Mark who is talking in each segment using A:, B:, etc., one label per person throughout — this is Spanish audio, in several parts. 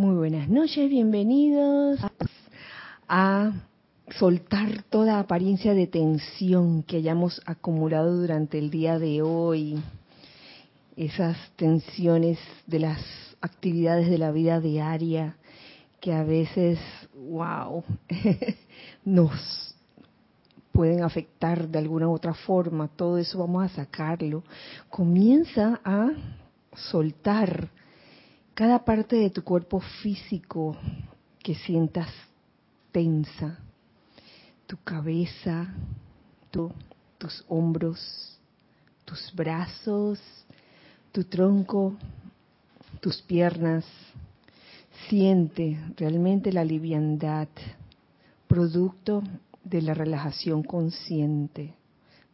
A: Muy buenas noches, bienvenidos a soltar toda apariencia de tensión que hayamos acumulado durante el día de hoy, esas tensiones de las actividades de la vida diaria que a veces, wow, nos pueden afectar de alguna u otra forma, todo eso vamos a sacarlo. Comienza a soltar cada parte de tu cuerpo físico que sientas tensa, tu cabeza, tus hombros, tus brazos, tu tronco, tus piernas. Siente realmente la liviandad, producto de la relajación consciente,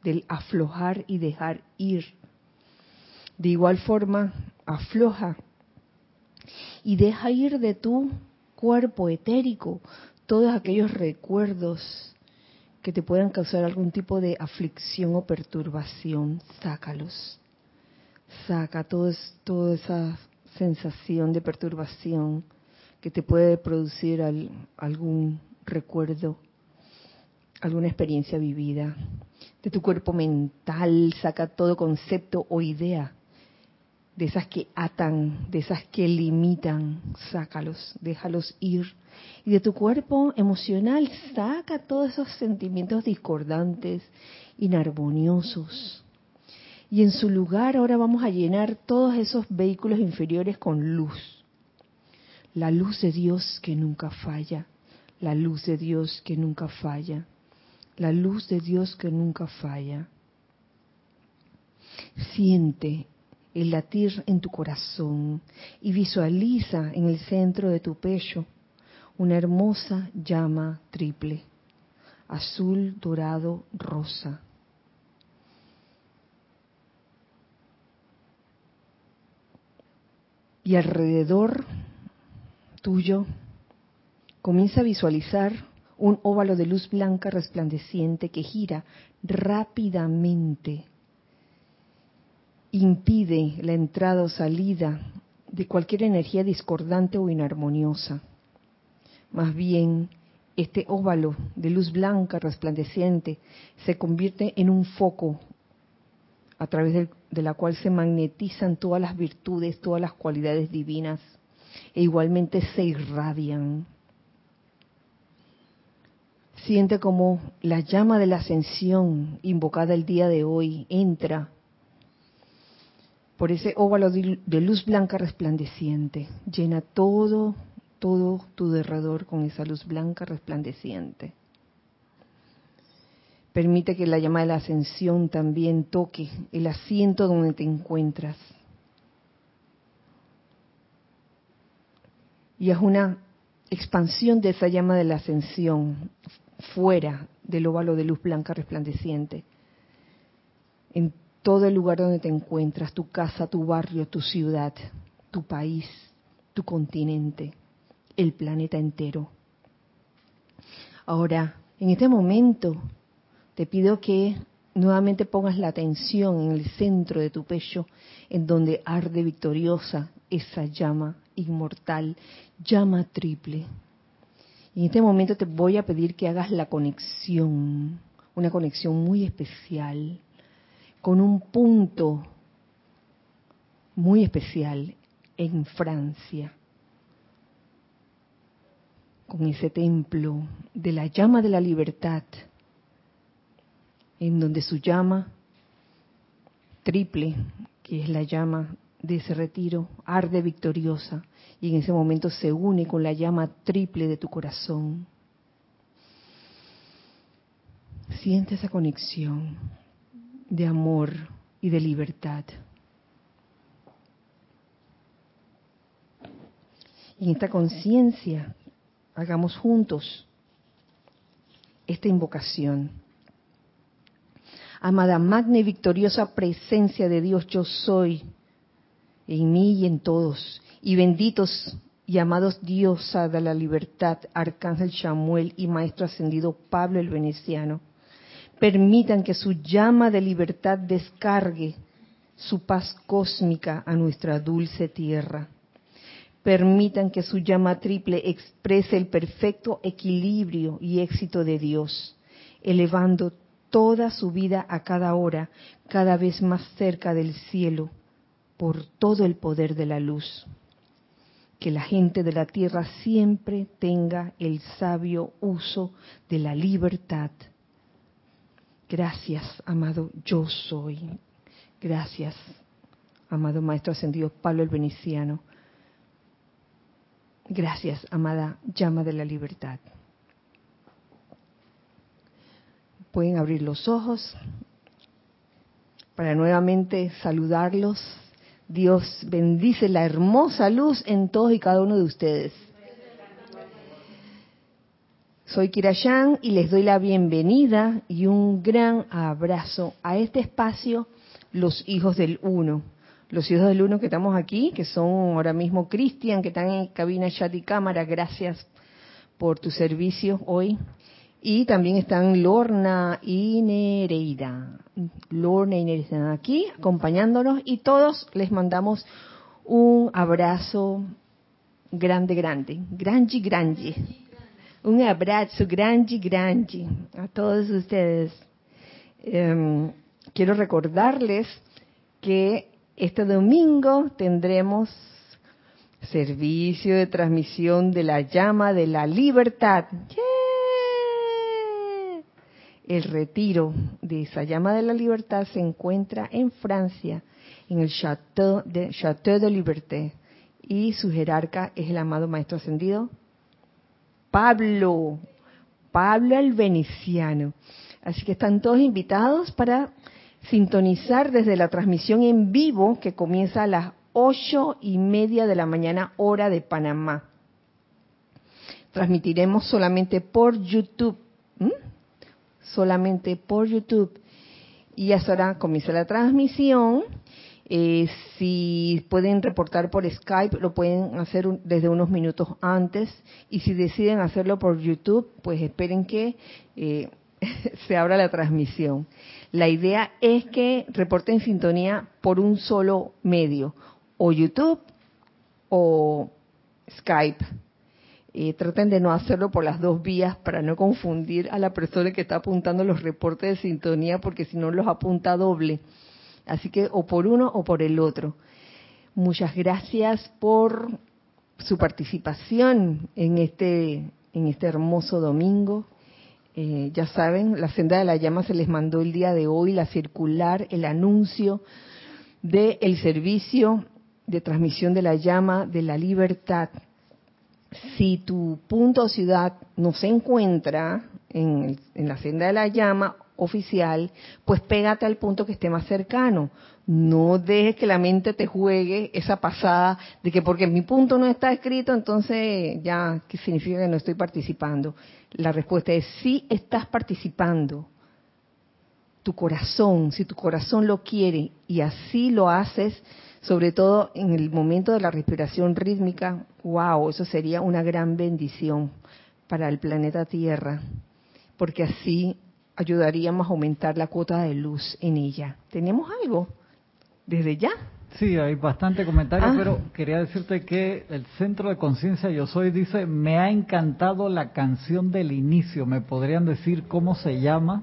A: del aflojar y dejar ir. De igual forma, afloja y deja ir de tu cuerpo etérico todos aquellos recuerdos que te puedan causar algún tipo de aflicción o perturbación, sácalos. Saca todo, toda esa sensación de perturbación que te puede producir algún recuerdo, alguna experiencia vivida. De tu cuerpo mental, saca todo concepto o idea de esas que atan, de esas que limitan, sácalos, déjalos ir. Y de tu cuerpo emocional, saca todos esos sentimientos discordantes, inarmoniosos. Y en su lugar ahora vamos a llenar todos esos vehículos inferiores con luz. La luz de Dios que nunca falla, la luz de Dios que nunca falla, la luz de Dios que nunca falla. Siente el latir en tu corazón y visualiza en el centro de tu pecho una hermosa llama triple, azul, dorado, rosa. Y alrededor tuyo comienza a visualizar un óvalo de luz blanca resplandeciente que gira rápidamente impide la entrada o salida de cualquier energía discordante o inarmoniosa. Más bien, este óvalo de luz blanca resplandeciente se convierte en un foco a través de, de, la cual se magnetizan todas las virtudes, todas las cualidades divinas e igualmente se irradian. Siente como la llama de la ascensión invocada el día de hoy entra por ese óvalo de luz blanca resplandeciente. Llena todo, todo tu derredor con esa luz blanca resplandeciente. Permite que la llama de la ascensión también toque el asiento donde te encuentras. Y es una expansión de esa llama de la ascensión fuera del óvalo de luz blanca resplandeciente, en todo el lugar donde te encuentras, tu casa, tu barrio, tu ciudad, tu país, tu continente, el planeta entero. Ahora, en este momento, te pido que nuevamente pongas la atención en el centro de tu pecho, en donde arde victoriosa esa llama inmortal, llama triple. Y en este momento te voy a pedir que hagas la conexión, una conexión muy especial con un punto muy especial en Francia, con ese templo de la llama de la libertad, en donde su llama triple, que es la llama de ese retiro, arde victoriosa y en ese momento se une con la llama triple de tu corazón. Siente esa conexión de amor y de libertad. Y en esta conciencia hagamos juntos esta invocación. Amada magna y victoriosa presencia de Dios, yo soy en mí y en todos. Y benditos y amados diosa de la libertad, Arcángel Samuel y Maestro Ascendido Pablo el Veneciano permitan que su llama de libertad descargue su paz cósmica a nuestra dulce tierra. permitan que su llama triple exprese el perfecto equilibrio y éxito de Dios, elevando toda su vida a cada hora, cada vez más cerca del cielo, por todo el poder de la luz. Que la gente de la tierra siempre tenga el sabio uso de la libertad. Gracias, amado yo soy. Gracias, amado Maestro Ascendido Pablo el Veneciano. Gracias, amada llama de la libertad. Pueden abrir los ojos para nuevamente saludarlos. Dios bendice la hermosa luz en todos y cada uno de ustedes. Soy Kirayan y les doy la bienvenida y un gran abrazo a este espacio, los hijos del uno los hijos del uno que estamos aquí, que son ahora mismo Cristian, que están en cabina, chat y cámara, gracias por tu servicio hoy. Y también están Lorna y Nereida. Lorna y Nereida están aquí acompañándonos y todos les mandamos un abrazo grande, grande, grande, grande. Un abrazo grande, grande a todos ustedes. Em, quiero recordarles que este domingo tendremos servicio de transmisión de la llama de la libertad. El retiro de esa llama de la libertad se encuentra en Francia, en el Château de, Château de Liberté. Y su jerarca es el amado Maestro Ascendido, Pablo, Pablo el Veneciano. Así que están todos invitados para sintonizar desde la transmisión en vivo que comienza a las ocho y media de la mañana hora de Panamá. Transmitiremos solamente por YouTube, solamente por YouTube. Y ahora comienza la transmisión. Eh, si pueden reportar por Skype, lo pueden hacer desde unos minutos antes. Y si deciden hacerlo por YouTube, pues esperen que eh, se abra la transmisión. La idea es que reporten sintonía por un solo medio, o YouTube o Skype. Eh, traten de no hacerlo por las dos vías para no confundir a la persona que está apuntando los reportes de sintonía, porque si no los apunta doble. Así que o por uno o por el otro. Muchas gracias por su participación en este, en este hermoso domingo. Eh, ya saben, la senda de la llama se les mandó el día de hoy, la circular, el anuncio del el servicio de transmisión de la llama de la libertad. Si tu punto o ciudad no se encuentra en, en la senda de la llama oficial, pues pégate al punto que esté más cercano. No dejes que la mente te juegue esa pasada de que porque mi punto no está escrito, entonces ya, ¿qué significa que no estoy participando? La respuesta es sí estás participando. Tu corazón, si tu corazón lo quiere y así lo haces, sobre todo en el momento de la respiración rítmica, wow, eso sería una gran bendición para el planeta Tierra, porque así ayudaríamos a aumentar la cuota de luz en ella. ¿Tenemos algo desde ya?
B: Sí, hay bastante comentario, ah. pero quería decirte que el Centro de Conciencia Yo Soy dice, me ha encantado la canción del inicio, ¿me podrían decir cómo se llama?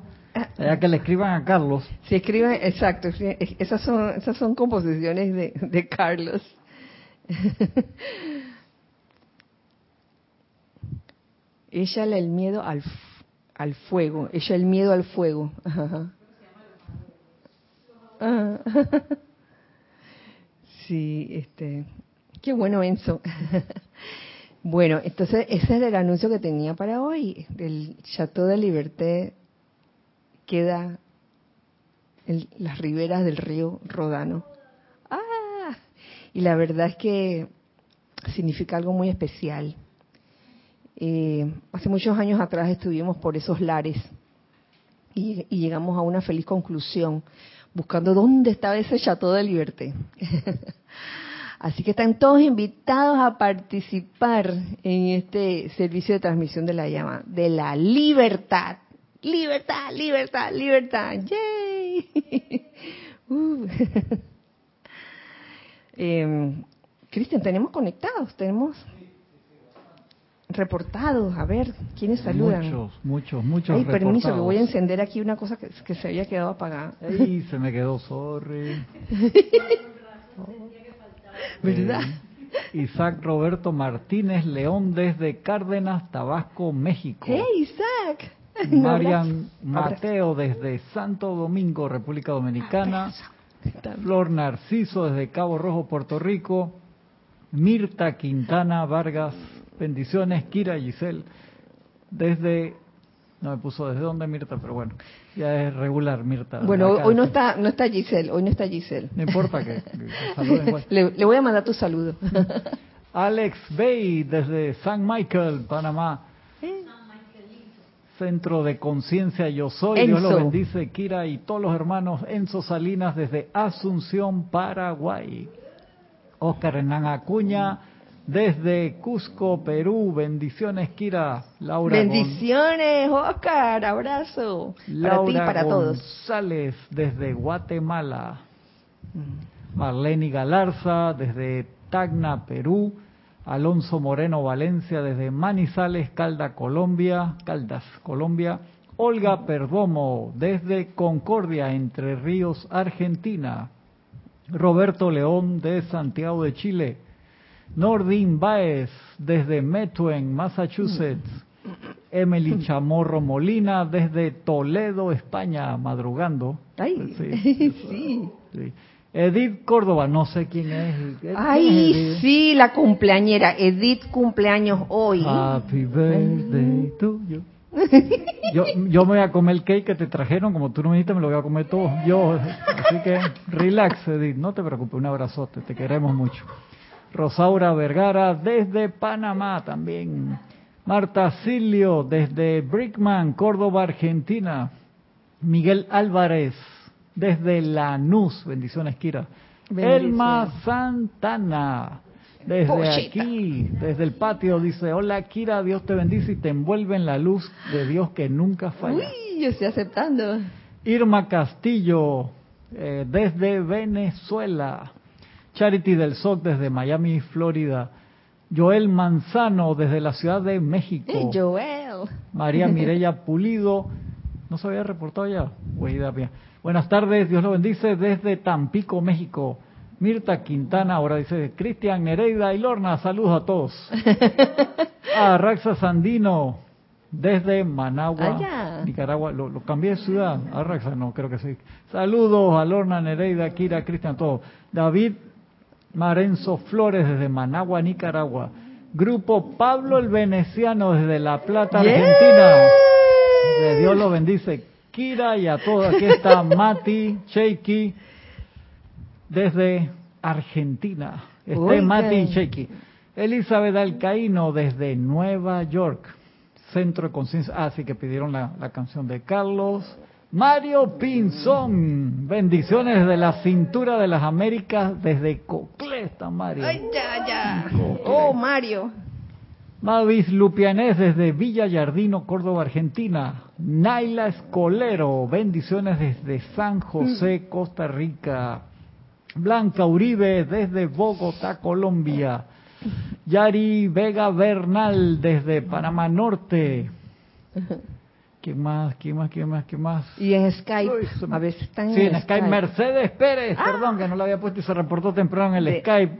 B: Ya que le escriban a Carlos.
A: Sí, escriban, exacto, esas son, esas son composiciones de, de Carlos. Ella el miedo al, al fuego, ella el miedo al fuego. Ajá. Sí, este, qué bueno Enzo. bueno, entonces ese era el anuncio que tenía para hoy. El Chateau de Liberté queda en las riberas del río Rodano. Ah, y la verdad es que significa algo muy especial. Eh, hace muchos años atrás estuvimos por esos lares y, y llegamos a una feliz conclusión buscando dónde estaba ese Chateau de Liberté. Así que están todos invitados a participar en este servicio de transmisión de la llama, de la libertad. Libertad, libertad, libertad. ¡Yay! Uh. Em, Cristian, tenemos conectados, tenemos reportados. A ver, ¿quiénes saludan?
B: Muchos, muchos, muchos.
A: Ay, permiso, que voy a encender aquí una cosa que, que se había quedado apagada.
B: Ay, se me quedó, sorry.
A: ¿Verdad?
B: Eh, Isaac Roberto Martínez León desde Cárdenas, Tabasco, México.
A: ¡Hey, Isaac!
B: Marian Mateo desde Santo Domingo, República Dominicana. Flor Narciso desde Cabo Rojo, Puerto Rico. Mirta Quintana Vargas, bendiciones. Kira Giselle desde no me puso desde dónde Mirta, pero bueno, ya es regular Mirta.
A: Bueno, hoy no está no está Giselle, hoy no está Giselle.
B: No importa que,
A: le, le, voy a mandar tu saludo.
B: Alex Bay desde San Michael, Panamá. Centro de Conciencia Yo Soy.
A: Enzo.
B: Dios lo bendice, Kira y todos los hermanos Enzo Salinas desde Asunción, Paraguay. Oscar Hernán Acuña desde Cusco, Perú. Bendiciones, Kira. Laura
A: Bendiciones, Oscar. Abrazo.
B: Laura
A: para ti, para todos.
B: González desde Guatemala. Marlene Galarza desde Tacna, Perú. Alonso Moreno Valencia desde Manizales, Calda, Colombia, Caldas, Colombia. Olga Perdomo desde Concordia, Entre Ríos, Argentina. Roberto León de Santiago de Chile. Nordin Baez desde Methuen, Massachusetts. Emily Chamorro Molina desde Toledo, España, madrugando.
A: Ay,
B: sí.
A: sí.
B: sí. Edith Córdoba, no sé quién es. ¿Quién
A: Ay,
B: es
A: sí, la cumpleañera. Edith cumpleaños hoy.
B: Happy birthday to you. Yo, yo me voy a comer el cake que te trajeron, como tú no me dijiste, me lo voy a comer todo yo. Así que relax, Edith, no te preocupes, un abrazote, te queremos mucho. Rosaura Vergara desde Panamá también. Marta Silio desde Brickman, Córdoba, Argentina. Miguel Álvarez desde Lanús, bendiciones Kira.
A: Bendiciones.
B: Elma Santana desde
A: Pochita.
B: aquí, desde el patio, dice, hola Kira, Dios te bendice y te envuelve en la luz de Dios que nunca falla.
A: Uy, yo estoy aceptando.
B: Irma Castillo, eh, desde Venezuela. Charity del SOC desde Miami, Florida. Joel Manzano desde la Ciudad de México.
A: Eh, Joel.
B: María Mireya Pulido. ¿No se había reportado ya? Buenas tardes, Dios lo bendice desde Tampico, México. Mirta Quintana, ahora dice Cristian Nereida y Lorna, saludos a todos. A Raxa Sandino, desde Managua,
A: Allá.
B: Nicaragua. Lo, lo cambié de ciudad. A Raxa, no, creo que sí. Saludos a Lorna, Nereida, Kira, Cristian, todos. David Marenzo Flores, desde Managua, Nicaragua. Grupo Pablo el Veneciano, desde La Plata. Argentina. Que Dios lo bendice. Kira y a todos. Aquí está Mati, Cheiki, desde Argentina. Este. Mati y Cheiki. Elizabeth Alcaíno desde Nueva York. Centro de Conciencia. Ah, sí que pidieron la, la canción de Carlos. Mario Pinzón. Bendiciones desde la cintura de las Américas, desde Coclé está Mario.
A: Ay, ya, ya. Oh, Mario.
B: Mavis Lupianés desde Villa Yardino, Córdoba, Argentina. Naila Escolero, bendiciones desde San José, Costa Rica. Blanca Uribe desde Bogotá, Colombia. Yari Vega Bernal desde Panamá Norte. ¿Quién más? ¿Quién más? ¿Quién más? ¿Quién más?
A: Y en Skype.
B: Uy, se me-
A: A veces están
B: Sí,
A: en,
B: en Skype. Mercedes Pérez,
A: Ah.
B: perdón, que no lo había puesto y se reportó temprano en el
A: De-
B: Skype.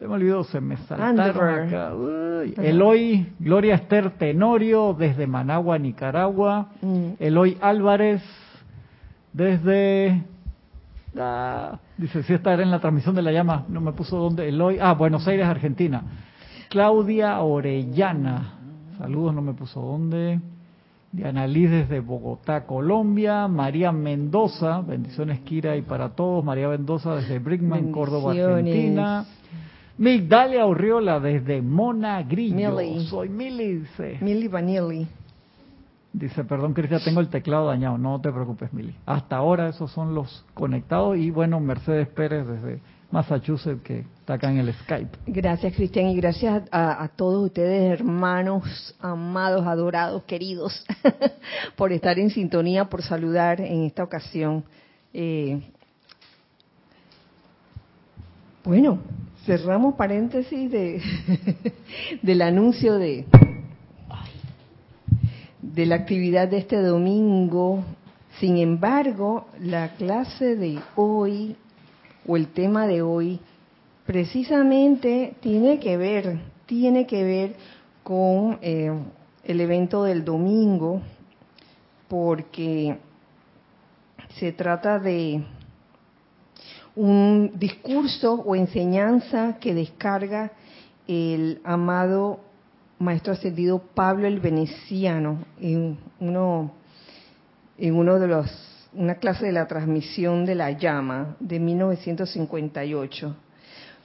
B: Se me olvidó, se me saltaron acá. Uy. Eloy, Gloria Esther Tenorio, desde Managua, Nicaragua.
A: Mm.
B: Eloy Álvarez, desde... Ah, dice, si estará en la transmisión de la llama, no me puso dónde. Eloy, ah, Buenos Aires, Argentina. Claudia Orellana, saludos, no me puso dónde. Diana Liz desde Bogotá, Colombia. María Mendoza, bendiciones Kira y para todos. María Mendoza desde Brickman, Córdoba. Argentina. Migdalia Urriola desde Monagrillo.
A: Millie.
B: Soy Mili, dice.
A: Milli Vanilli.
B: Dice, perdón Cristian, tengo el teclado dañado. No te preocupes, Mili. Hasta ahora esos son los conectados. Y bueno, Mercedes Pérez desde Massachusetts, que está acá en el Skype.
A: Gracias, Cristian, y gracias a, todos ustedes, hermanos, amados, adorados, queridos, por estar en sintonía, por saludar en esta ocasión. Eh, bueno, cerramos paréntesis de del anuncio de de la actividad de este domingo. Sin embargo, la clase de hoy o el tema de hoy precisamente tiene que ver, tiene que ver con eh, el evento del domingo, porque se trata de un discurso o enseñanza que descarga el amado maestro ascendido Pablo el Veneciano en uno en uno de los una clase de la transmisión de la llama de 1958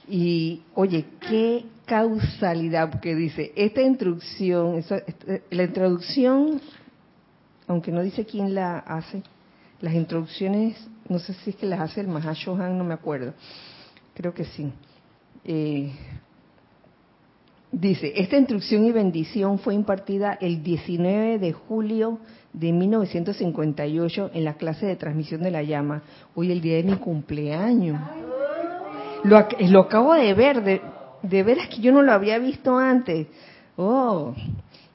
A: y oye qué causalidad porque dice esta instrucción la introducción aunque no dice quién la hace las introducciones no sé si es que las hace el Mahashohan, no me acuerdo, creo que sí. Eh, dice, esta instrucción y bendición fue impartida el 19 de julio de 1958 en la clase de transmisión de la llama, hoy el día de mi cumpleaños. Lo, lo acabo de ver, de, de veras que yo no lo había visto antes. Oh,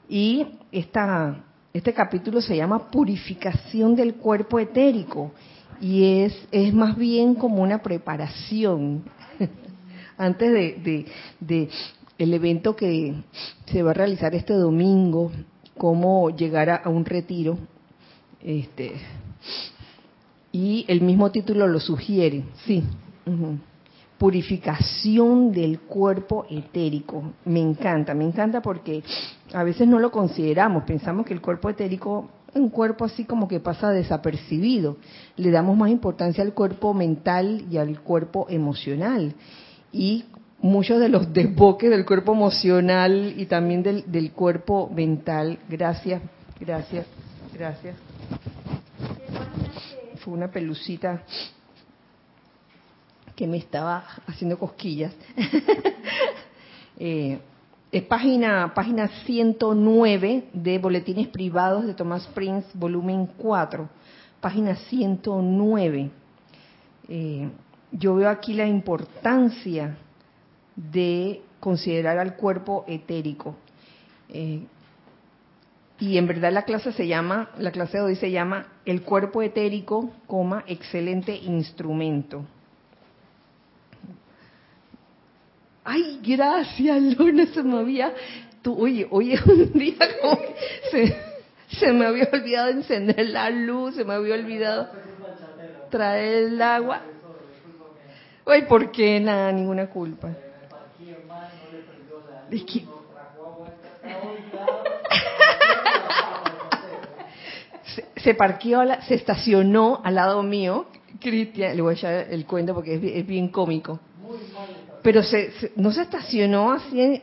A: y esta, este capítulo se llama Purificación del cuerpo etérico y es, es más bien como una preparación antes de, de, el evento que se va a realizar este domingo, cómo llegar a, un retiro. Este, y el mismo título lo sugiere, sí. Purificación del cuerpo etérico. Me encanta, me encanta porque a veces no lo consideramos, pensamos que el cuerpo etérico un cuerpo así como que pasa desapercibido. Le damos más importancia al cuerpo mental y al cuerpo emocional. Y muchos de los desboques del cuerpo emocional y también del, cuerpo mental, gracias, gracias, gracias. Fue una pelucita que me estaba haciendo cosquillas. eh, es página, página 109 de Boletines Privados de Thomas Prince, volumen 4, página 109. Eh, yo veo aquí la importancia de considerar al cuerpo etérico. Eh, y en verdad la clase se llama, la clase de hoy se llama El cuerpo etérico, coma, excelente instrumento. ay, gracias, Luna, se me había, oye, oye, un día como se, se me había olvidado encender la luz, se me había olvidado traer el agua. Oye, ¿por qué? Nada, ninguna culpa. Se, se parqueó, se estacionó al lado mío, Cristian, le voy a echar el cuento porque es, es bien cómico. Pero se, no se estacionó así,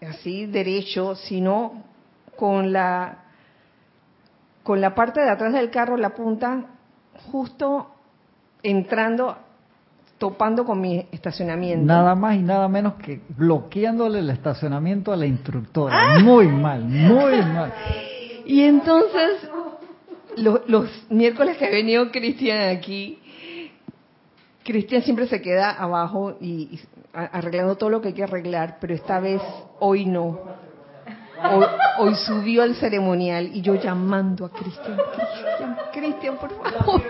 A: así derecho, sino con la con la parte de atrás del carro, la punta, justo entrando, topando con mi estacionamiento.
B: Nada más y nada menos que bloqueándole el estacionamiento a la instructora. ¡Ah! Muy mal, muy mal.
A: Y entonces, los miércoles que ha venido Cristian aquí, Cristian siempre se queda abajo y, arreglando todo lo que hay que arreglar, pero esta vez hoy no. Hoy, subió al ceremonial y yo llamando a Cristian, Cristian, Cristian, por favor.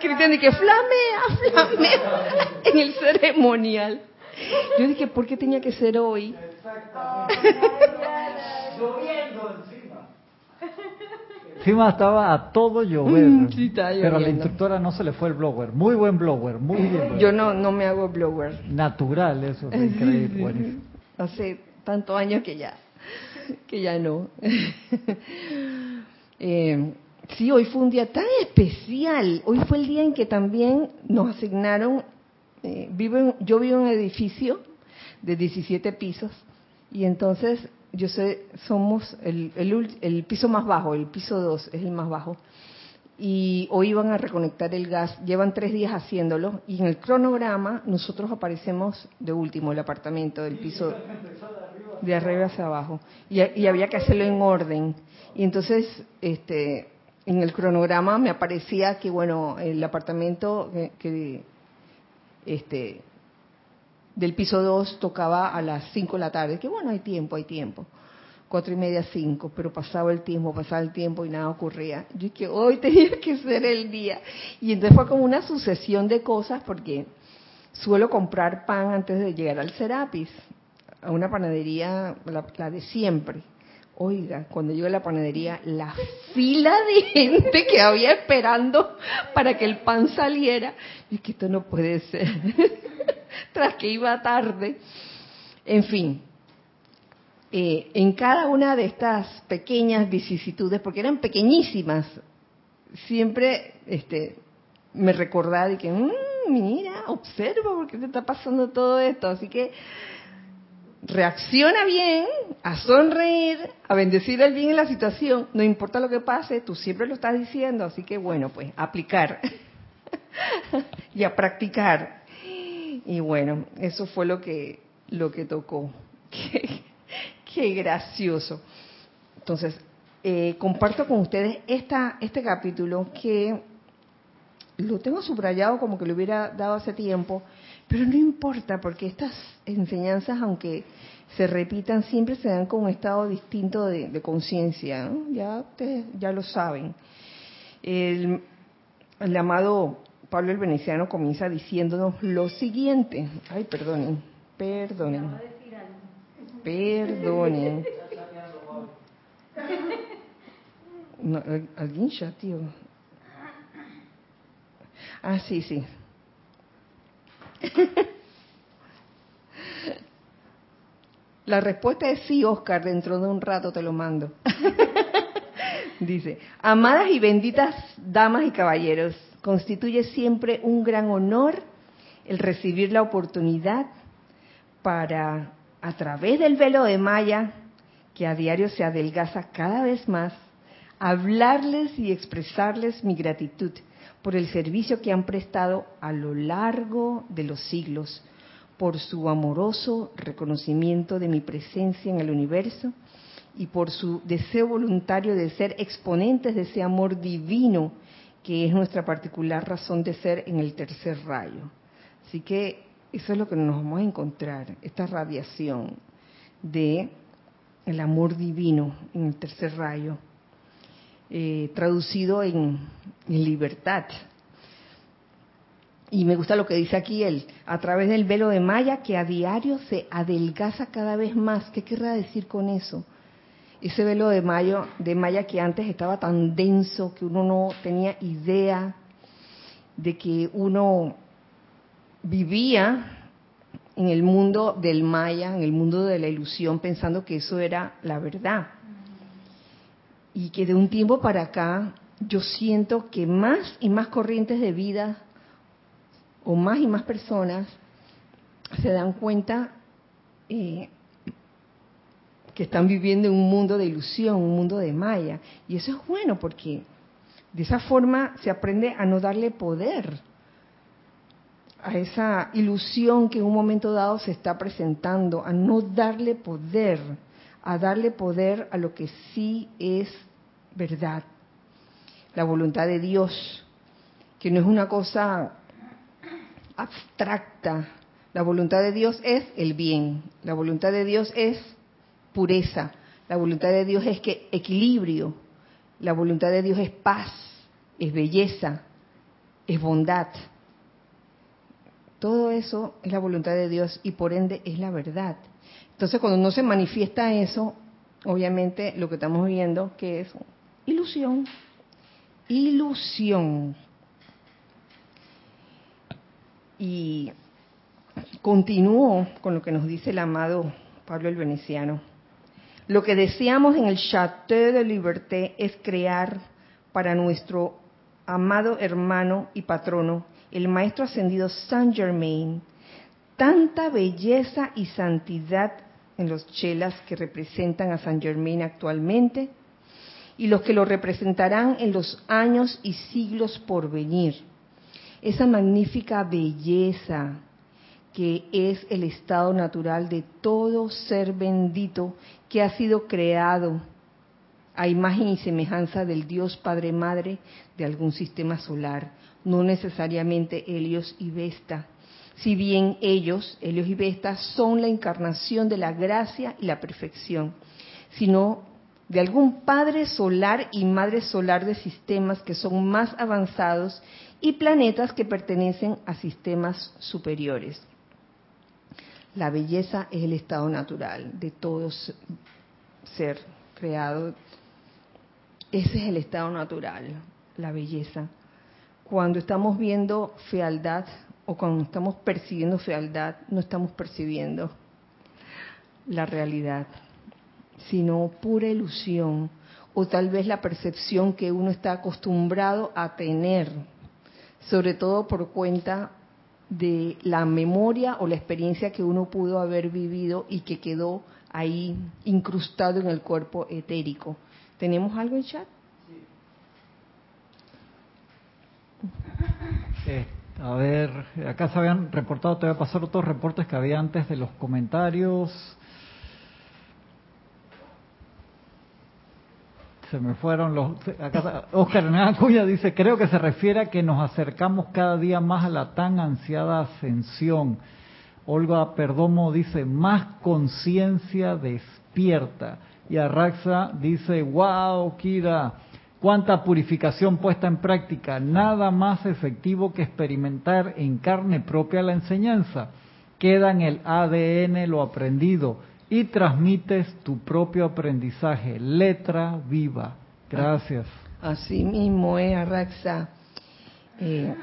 A: Cristian dije, flamea, flamea en el ceremonial. Yo dije, ¿por qué tenía que ser hoy?
B: Encima estaba a todo llover. Mm, pero a la instructora no se le fue el blower. Muy buen blower, muy bien.
A: Yo no, no me hago blower.
B: Natural, eso es increíble.
A: Hace tantos años que ya, que ya no. eh, sí, hoy fue un día tan especial. Hoy fue el día en que también nos asignaron. Eh, vivo yo vivo en un edificio de 17 pisos y entonces yo sé, somos el, el, piso más bajo, el piso 2 es el más bajo. Y hoy van a reconectar el gas, llevan tres días haciéndolo, y en el cronograma nosotros aparecemos de último, el apartamento del piso de arriba hacia abajo. Y, y había que hacerlo en orden. Y entonces, este, en el cronograma me aparecía que, bueno, el apartamento que, este, del piso 2 tocaba a las 5 de la tarde, que bueno, hay tiempo, hay tiempo. Cuatro y media, cinco, pero pasaba el tiempo, pasaba el tiempo y nada ocurría. Yo dije, hoy tenía que ser el día. Y entonces fue como una sucesión de cosas porque suelo comprar pan antes de llegar al Serapis, a una panadería, la, de siempre. Oiga, cuando llego a la panadería, la fila de gente que había esperando para que el pan saliera, y que esto no puede ser. tras que iba tarde. En fin, eh, en cada una de estas pequeñas vicisitudes, porque eran pequeñísimas, siempre este, me recordaba de que, mm, mira, observa porque te está pasando todo esto. Así que reacciona bien, a sonreír, a bendecir el bien en la situación, no importa lo que pase, tú siempre lo estás diciendo, así que bueno, pues aplicar y a practicar. Y bueno, eso fue lo que, lo que tocó. Qué, gracioso. Entonces, eh, comparto con ustedes esta, este capítulo que lo tengo subrayado como que lo hubiera dado hace tiempo, pero no importa porque estas enseñanzas, aunque se repitan, siempre se dan con un estado distinto de, conciencia. Ya ustedes ya lo saben. El, el amado Pablo el Veneciano comienza diciéndonos lo siguiente. Ay, perdonen, perdonen. Perdonen. No, ¿Alguien ya, tío? Ah, sí, sí. La respuesta es sí, Oscar, dentro de un rato te lo mando. Dice, amadas y benditas damas y caballeros, constituye siempre un gran honor el recibir la oportunidad para, a través del velo de Maya, que a diario se adelgaza cada vez más, hablarles y expresarles mi gratitud por el servicio que han prestado a lo largo de los siglos, por su amoroso reconocimiento de mi presencia en el universo y por su deseo voluntario de ser exponentes de ese amor divino que es nuestra particular razón de ser en el tercer rayo. Así que eso es lo que nos vamos a encontrar, esta radiación de el amor divino en el tercer rayo, eh, traducido en, libertad. Y me gusta lo que dice aquí él, a través del velo de Maya que a diario se adelgaza cada vez más. ¿Qué querrá decir con eso? ese velo de, mayo, de Maya que antes estaba tan denso que uno no tenía idea de que uno vivía en el mundo del Maya, en el mundo de la ilusión, pensando que eso era la verdad. Y que de un tiempo para acá yo siento que más y más corrientes de vida o más y más personas se dan cuenta eh, que están viviendo en un mundo de ilusión, un mundo de maya. Y eso es bueno porque de esa forma se aprende a no darle poder a esa ilusión que en un momento dado se está presentando, a no darle poder, a darle poder a lo que sí es verdad, la voluntad de Dios, que no es una cosa abstracta. La voluntad de Dios es el bien, la voluntad de Dios es pureza. La voluntad de Dios es que equilibrio. La voluntad de Dios es paz, es belleza, es bondad. Todo eso es la voluntad de Dios y por ende es la verdad. Entonces cuando no se manifiesta eso, obviamente lo que estamos viendo que es ilusión, ilusión. Y continúo con lo que nos dice el amado Pablo el Veneciano. Lo que deseamos en el Château de Liberté es crear para nuestro amado hermano y patrono, el Maestro Ascendido Saint Germain, tanta belleza y santidad en los chelas que representan a Saint Germain actualmente y los que lo representarán en los años y siglos por venir. Esa magnífica belleza, que es el estado natural de todo ser bendito que ha sido creado a imagen y semejanza del Dios Padre Madre de algún sistema solar, no necesariamente Helios y Vesta, si bien ellos, Helios y Vesta, son la encarnación de la gracia y la perfección, sino de algún padre solar y madre solar de sistemas que son más avanzados y planetas que pertenecen a sistemas superiores. La belleza es el estado natural de todo ser creado. Ese es el estado natural, la belleza. Cuando estamos viendo fealdad o cuando estamos percibiendo fealdad, no estamos percibiendo la realidad, sino pura ilusión o tal vez la percepción que uno está acostumbrado a tener, sobre todo por cuenta de la memoria o la experiencia que uno pudo haber vivido y que quedó ahí incrustado en el cuerpo etérico. ¿Tenemos algo en chat?
B: Sí. a ver, acá se habían reportado, te voy a pasar otros reportes que había antes de los comentarios. se me fueron los... Acá, Oscar dice, creo que se refiere a que nos acercamos cada día más a la tan ansiada ascensión. Olga Perdomo dice, más conciencia despierta. Y Arraxa dice, wow, Kira, cuánta purificación puesta en práctica. Nada más efectivo que experimentar en carne propia la enseñanza. Queda en el ADN lo aprendido y transmites tu propio aprendizaje, letra viva. Gracias.
A: Así mismo es, Arraxa. Eh,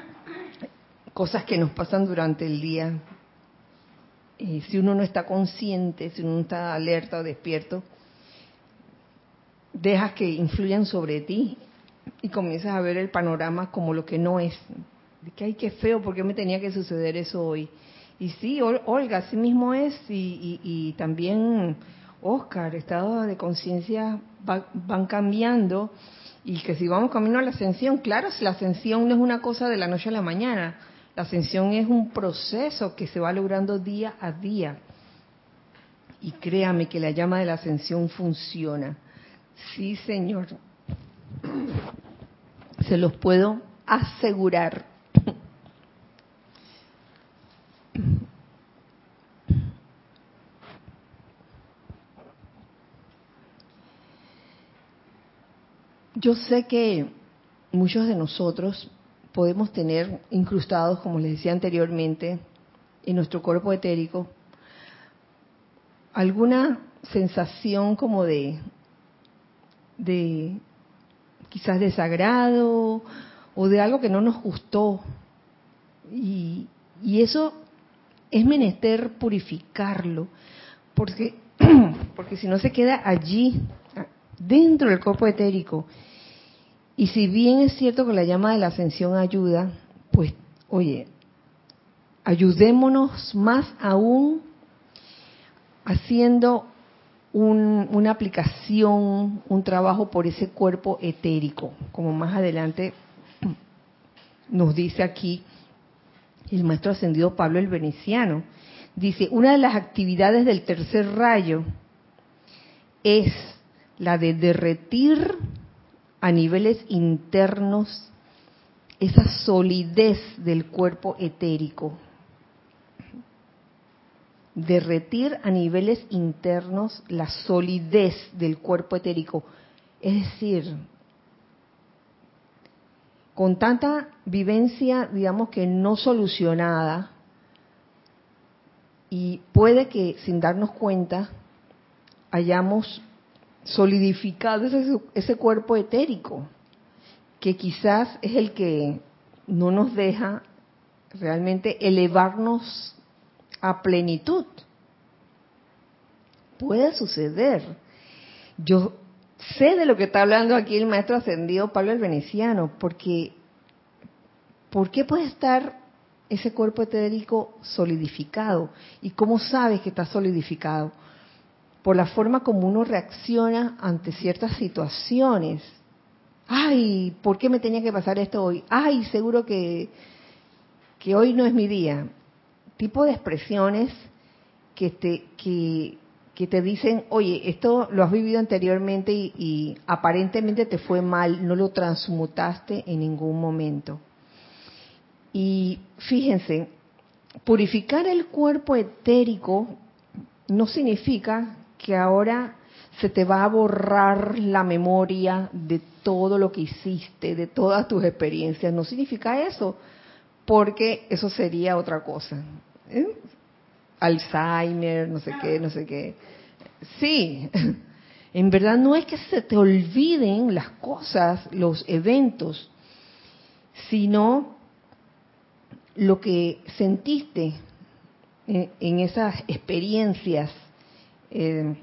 A: cosas que nos pasan durante el día. Eh, si uno no está consciente, si uno no está alerta o despierto, dejas que influyan sobre ti y comienzas a ver el panorama como lo que no es. De que, ay, qué feo, ¿por qué me tenía que suceder eso hoy? Y sí, Olga, así mismo es, y, también Oscar, estados de conciencia van cambiando, y que si vamos camino a la ascensión, claro, la ascensión no es una cosa de la noche a la mañana, la ascensión es un proceso que se va logrando día a día. Y créame que la llama de la ascensión funciona. Sí, Señor. Se los puedo asegurar. Yo sé que muchos de nosotros podemos tener incrustados, como les decía anteriormente, en nuestro cuerpo etérico, alguna sensación como de, de quizás desagrado o de algo que no nos gustó. Y, y eso es menester purificarlo, porque, porque si no se queda allí, dentro del cuerpo etérico. Y si bien es cierto que la llama de la ascensión ayuda, pues, oye, ayudémonos más aún haciendo una aplicación, un trabajo por ese cuerpo etérico, como más adelante nos dice aquí el maestro ascendido Pablo el Veneciano. Dice, una de las actividades del tercer rayo es la de derretir a niveles internos esa solidez del cuerpo etérico. Derretir a niveles internos la solidez del cuerpo etérico. Es decir, con tanta vivencia, digamos que no solucionada, y puede que sin darnos cuenta hayamos solidificado ese, ese cuerpo etérico, que quizás es el que no nos deja realmente elevarnos a plenitud. Puede suceder. Yo sé de lo que está hablando aquí el maestro ascendido Pablo el Veneciano, porque ¿por qué puede estar ese cuerpo etérico solidificado? ¿Y cómo sabes que está solidificado? Por la forma como uno reacciona ante ciertas situaciones. Ay, ¿por qué me tenía que pasar esto hoy? Ay, seguro que, que hoy no es mi día. Tipo de expresiones que te, que, te dicen, oye, esto lo has vivido anteriormente y, aparentemente te fue mal, no lo transmutaste en ningún momento. Y fíjense, purificar el cuerpo etérico no significa que ahora se te va a borrar la memoria de todo lo que hiciste, de todas tus experiencias. No significa eso, porque eso sería otra cosa. ¿Eh? Alzheimer, no sé qué, no sé qué. Sí, en verdad no es que se te olviden las cosas, los eventos, sino lo que sentiste en, esas experiencias, eh,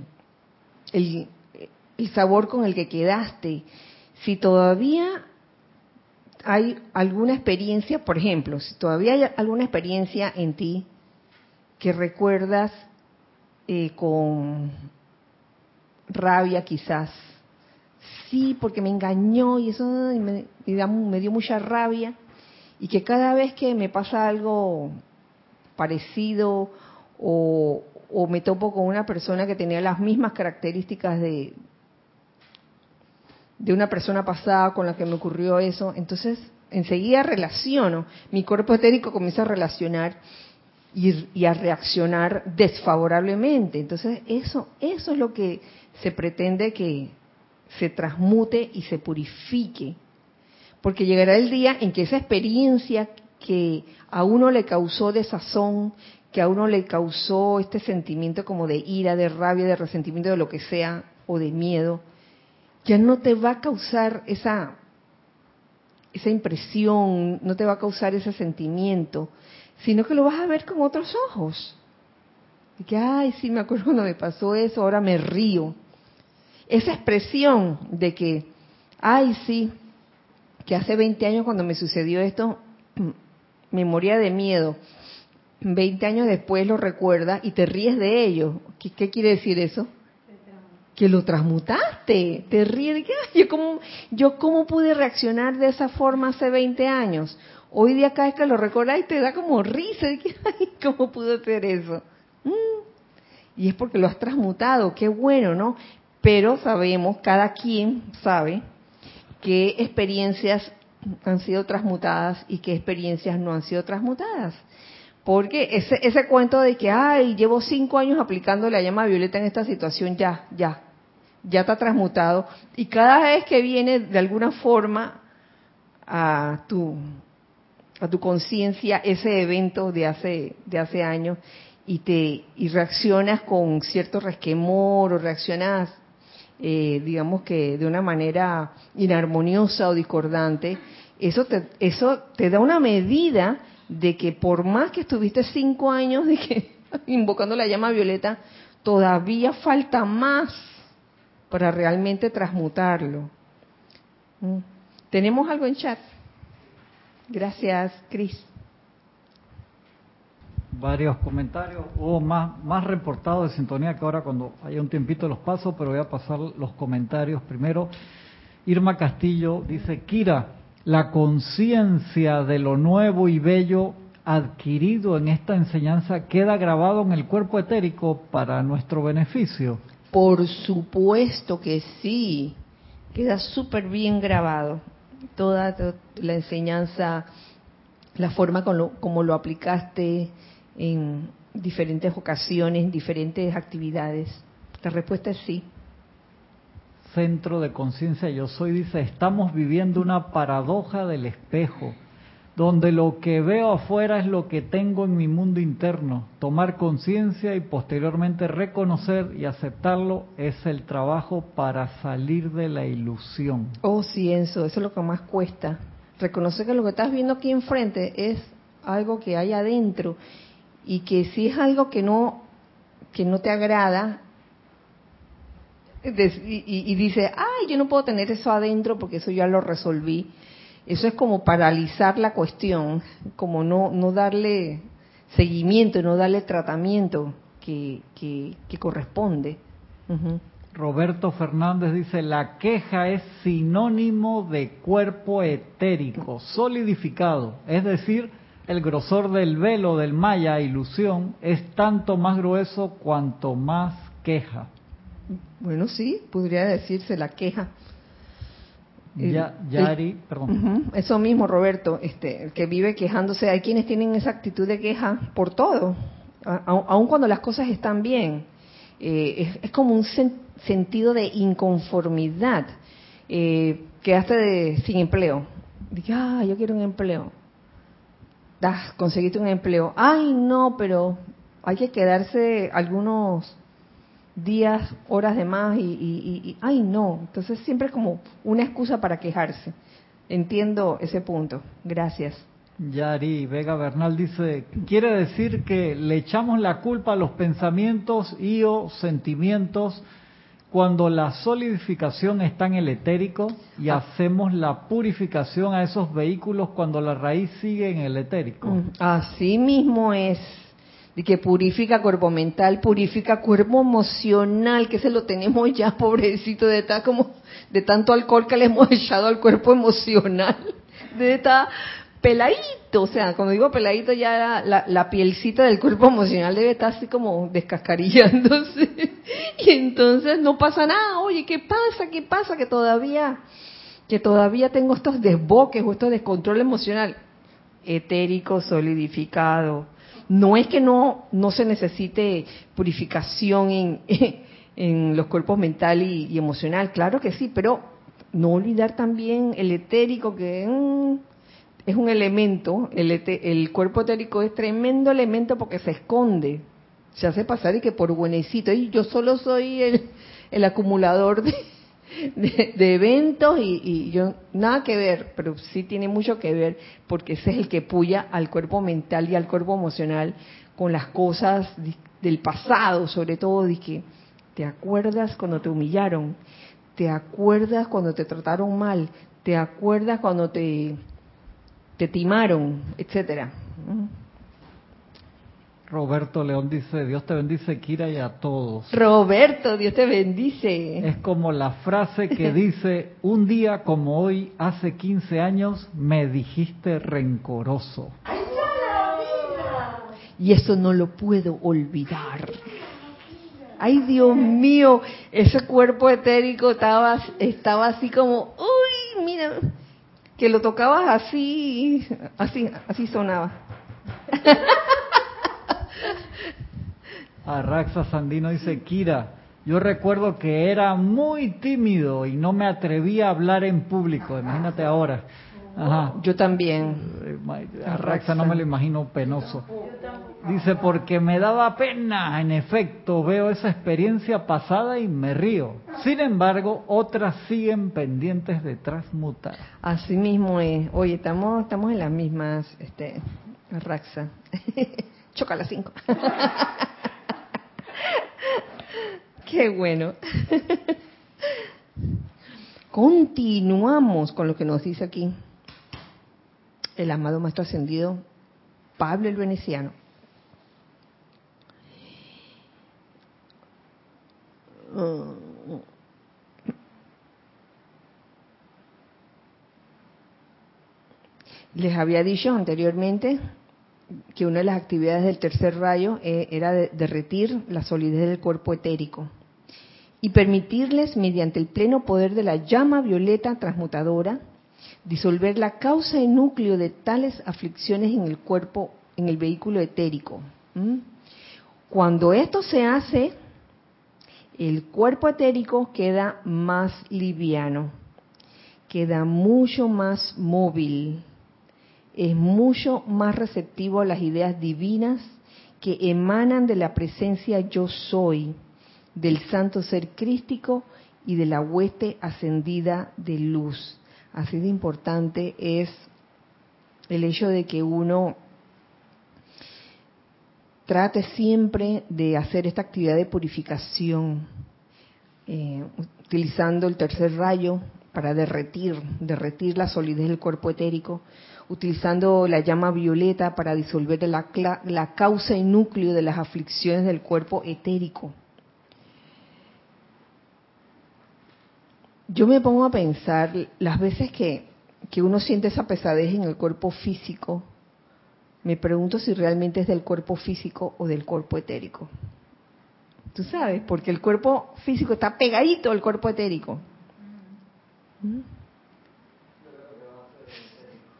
A: el, el sabor con el que quedaste. Si todavía hay alguna experiencia, por ejemplo, si todavía hay alguna experiencia en ti que recuerdas eh, con rabia quizás, sí, porque me engañó y eso me, me dio mucha rabia, y que cada vez que me pasa algo parecido o, me topo con una persona que tenía las mismas características de, de una persona pasada con la que me ocurrió eso, entonces enseguida relaciono, mi cuerpo etérico comienza a relacionar y, a reaccionar desfavorablemente. Entonces eso, eso es lo que se pretende que se transmute y se purifique, porque llegará el día en que esa experiencia que a uno le causó desazón, que a uno le causó este sentimiento como de ira, de rabia, de resentimiento, de lo que sea, o de miedo, ya no te va a causar esa, esa impresión, no te va a causar ese sentimiento, sino que lo vas a ver con otros ojos. Y que, ay, sí, me acuerdo cuando me pasó eso, ahora me río. Esa expresión de que, ay, sí, que hace 20 años cuando me sucedió esto, me moría de miedo. 20 años después lo recuerda y te ríes de ello. ¿Qué, quiere decir eso? Que lo transmutaste, te ríes de que, yo cómo, yo cómo pude reaccionar de esa forma hace 20 años. Hoy día cada vez que lo recuerdas y te da como risa de que, ay, ¿cómo pudo hacer eso? Mm. Y es porque lo has transmutado, qué bueno, ¿no? Pero sabemos, cada quien sabe qué experiencias han sido transmutadas y qué experiencias no han sido transmutadas. Porque ese, ese cuento de que, ay, llevo cinco años aplicando la llama violeta en esta situación, ya, ya, ya está transmutado. Y cada vez que viene de alguna forma a tu, a tu conciencia ese evento de hace, de hace años y te y reaccionas con cierto resquemor o reaccionas eh, digamos que de una manera inarmoniosa o discordante, eso te, eso te da una medida de que por más que estuviste cinco años de que, invocando la llama violeta, todavía falta más para realmente transmutarlo. ¿Mm? ¿Tenemos algo en chat? Gracias, Cris
B: varios comentarios, o más, más reportados de sintonía que ahora cuando haya un tiempito los paso, pero voy a pasar los comentarios primero. Irma Castillo dice, Kira, la conciencia de lo nuevo y bello adquirido en esta enseñanza queda grabado en el cuerpo etérico para nuestro beneficio.
A: Por supuesto que sí, queda súper bien grabado. Toda, la enseñanza, la forma como lo aplicaste, en diferentes ocasiones, en diferentes actividades? La respuesta es sí.
B: Centro de Conciencia Yo Soy dice, estamos viviendo una paradoja del espejo, donde lo que veo afuera es lo que tengo en mi mundo interno. Tomar conciencia y posteriormente reconocer y aceptarlo es el trabajo para salir de la ilusión.
A: Oh, sí, eso, eso es lo que más cuesta. Reconocer que lo que estás viendo aquí enfrente es algo que hay adentro y que si es algo que no que no te agrada y, dice ay yo no puedo tener eso adentro porque eso ya lo resolví eso es como paralizar la cuestión como no no darle seguimiento no darle tratamiento que, que, corresponde
B: Roberto Fernández dice, la queja es sinónimo de cuerpo etérico, solidificado, es decir, el grosor del velo del maya ilusión es tanto más grueso cuanto más queja.
A: Bueno, sí, podría decirse la queja.
B: Ya, Yari, perdón.
A: eso mismo, Roberto, este, el que vive quejándose. Hay quienes tienen esa actitud de queja por todo, aun cuando las cosas están bien. Eh, es, como un sentido de inconformidad. Eh, quedaste de, sin empleo. Dije, ah, yo quiero un empleo. Das, conseguiste un empleo. Ay, no, pero hay que quedarse algunos días, horas de más y, y, ay no, entonces siempre es como una excusa para quejarse. Entiendo ese punto. Gracias.
B: Yari Vega Bernal dice, quiere decir que le echamos la culpa a los pensamientos y o sentimientos cuando la solidificación está en el etérico y ah. hacemos la purificación a esos vehículos cuando la raíz sigue en el etérico. Mm,
A: así mismo es de que purifica cuerpo mental, purifica cuerpo emocional, que se lo tenemos ya, pobrecito, de estar como de tanto alcohol que le hemos echado al cuerpo emocional, de estar peladito, o sea, cuando digo peladito ya la, la, pielcita del cuerpo emocional debe estar así como descascarillándose, y entonces no pasa nada, oye, ¿qué pasa? ¿Qué pasa? Que todavía, que todavía tengo estos desboques o estos descontrol emocional, etérico, solidificado, no es que no, no se necesite purificación en, en los cuerpos mental y, emocional, claro que sí, pero no olvidar también el etérico que mm, es un elemento, el, el cuerpo etérico es tremendo elemento porque se esconde, se hace pasar y que por buenecito, y yo solo soy el, el acumulador de, de, eventos y, yo nada que ver, pero sí tiene mucho que ver porque ese es el que puya al cuerpo mental y al cuerpo emocional con las cosas del pasado, sobre todo de que te acuerdas cuando te humillaron, te acuerdas cuando te trataron mal, te acuerdas cuando te te timaron, etcétera.
B: Roberto León dice, Dios te bendice, Kira, y a todos.
A: Roberto, Dios te bendice.
B: Es como la frase que dice, un día como hoy, hace 15 años, me dijiste rencoroso.
A: Y eso no lo puedo olvidar. Ay, Dios mío, ese cuerpo etérico estaba, estaba así como, uy, mira, que lo tocabas así, así, así sonaba.
B: Arraxa Sandino dice, Kira, yo recuerdo que era muy tímido y no me atrevía a hablar en público, imagínate ahora.
A: Ajá. Yo también.
B: Eh, Arraxa no me lo imagino penoso. Dice, porque me daba pena, en efecto, veo esa experiencia pasada y me río. Sin embargo, otras siguen pendientes de transmutar.
A: Así mismo es. Oye, estamos, estamos en las mismas, este, Arraxa. Choca las cinco. Qué bueno. Continuamos con lo que nos dice aquí el amado Maestro Ascendido Pablo el Veneciano. Les había dicho anteriormente que una de las actividades del tercer rayo eh, era derretir la solidez del cuerpo etérico y permitirles, mediante el pleno poder de la llama violeta transmutadora, disolver la causa y núcleo de tales aflicciones en el cuerpo, en el vehículo etérico. Cuando esto se hace, el cuerpo etérico queda más liviano, queda mucho más móvil, es mucho más receptivo a las ideas divinas que emanan de la presencia yo soy, del santo ser crístico y de la hueste ascendida de luz. Así de importante es el hecho de que uno trate siempre de hacer esta actividad de purificación, eh, utilizando el tercer rayo para derretir, derretir la solidez del cuerpo etérico, utilizando la llama violeta para disolver la, la causa y núcleo de las aflicciones del cuerpo etérico. Yo me pongo a pensar las veces que, que uno siente esa pesadez en el cuerpo físico, me pregunto si realmente es del cuerpo físico o del cuerpo etérico. Tú sabes, porque el cuerpo físico está pegadito al cuerpo etérico. ¿Mm?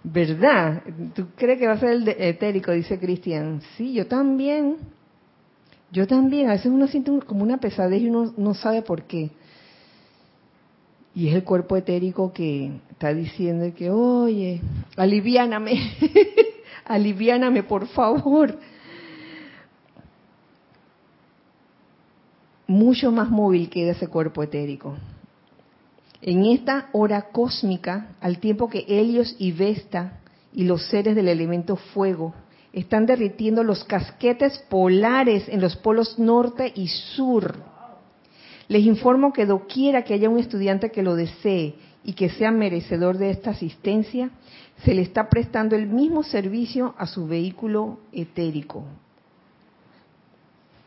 A: ¿Verdad? ¿Tú crees que va a ser el etérico? Dice Cristian. Sí, yo también. Yo también. A veces uno siente como una pesadez y uno no sabe por qué. Y es el cuerpo etérico que está diciendo que, oye, aliviáname, aliviáname por favor. Mucho más móvil queda ese cuerpo etérico. En esta hora cósmica, al tiempo que Helios y Vesta y los seres del elemento fuego están derritiendo los casquetes polares en los polos norte y sur, les informo que doquiera que haya un estudiante que lo desee y que sea merecedor de esta asistencia, se le está prestando el mismo servicio a su vehículo etérico.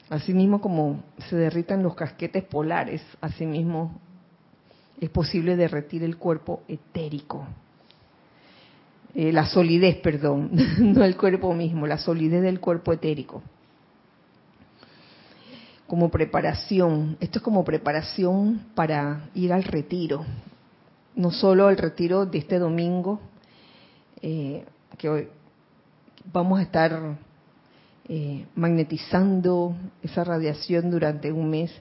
A: Asimismo como se derritan los casquetes polares, asimismo es posible derretir el cuerpo etérico. Eh, la solidez, perdón, no el cuerpo mismo, la solidez del cuerpo etérico como preparación. Esto es como preparación para ir al retiro. No solo al retiro de este domingo, eh, que hoy vamos a estar eh, magnetizando esa radiación durante un mes,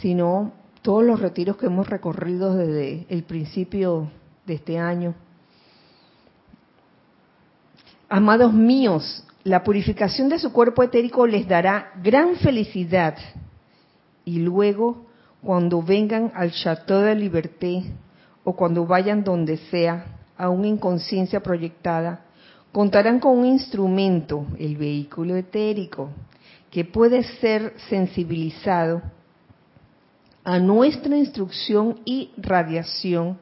A: sino todos los retiros que hemos recorrido desde el principio de este año. Amados míos, la purificación de su cuerpo etérico les dará gran felicidad y luego cuando vengan al Chateau de Liberté o cuando vayan donde sea, aún en conciencia proyectada, contarán con un instrumento, el vehículo etérico, que puede ser sensibilizado a nuestra instrucción y radiación,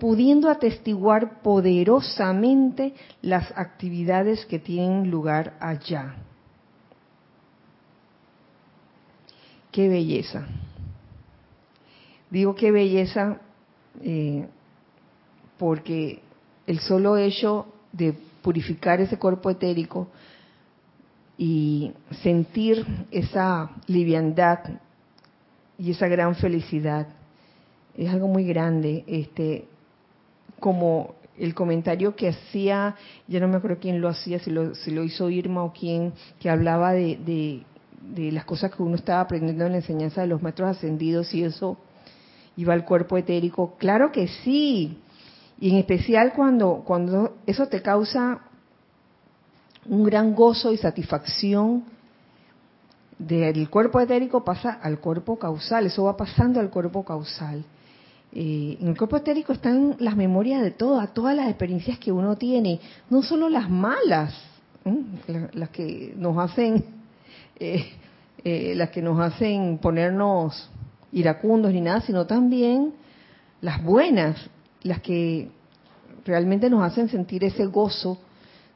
A: pudiendo atestiguar poderosamente las actividades que tienen lugar allá. qué belleza. Digo qué belleza eh, porque el solo hecho de purificar ese cuerpo etérico y sentir esa liviandad y esa gran felicidad es algo muy grande. Este, como el comentario que hacía, ya no me acuerdo quién lo hacía, si lo, si lo hizo Irma o quién, que hablaba de de las cosas que uno estaba aprendiendo en la enseñanza de los maestros ascendidos y eso iba al cuerpo etérico. Claro que sí. Y en especial cuando, cuando eso te causa un gran gozo y satisfacción del cuerpo etérico pasa al cuerpo causal, eso va pasando al cuerpo causal. Eh, en el cuerpo etérico están las memorias de todas, todas las experiencias que uno tiene, no solo las malas, las que nos hacen eh, eh, las que nos hacen ponernos iracundos ni nada, sino también las buenas, las que realmente nos hacen sentir ese gozo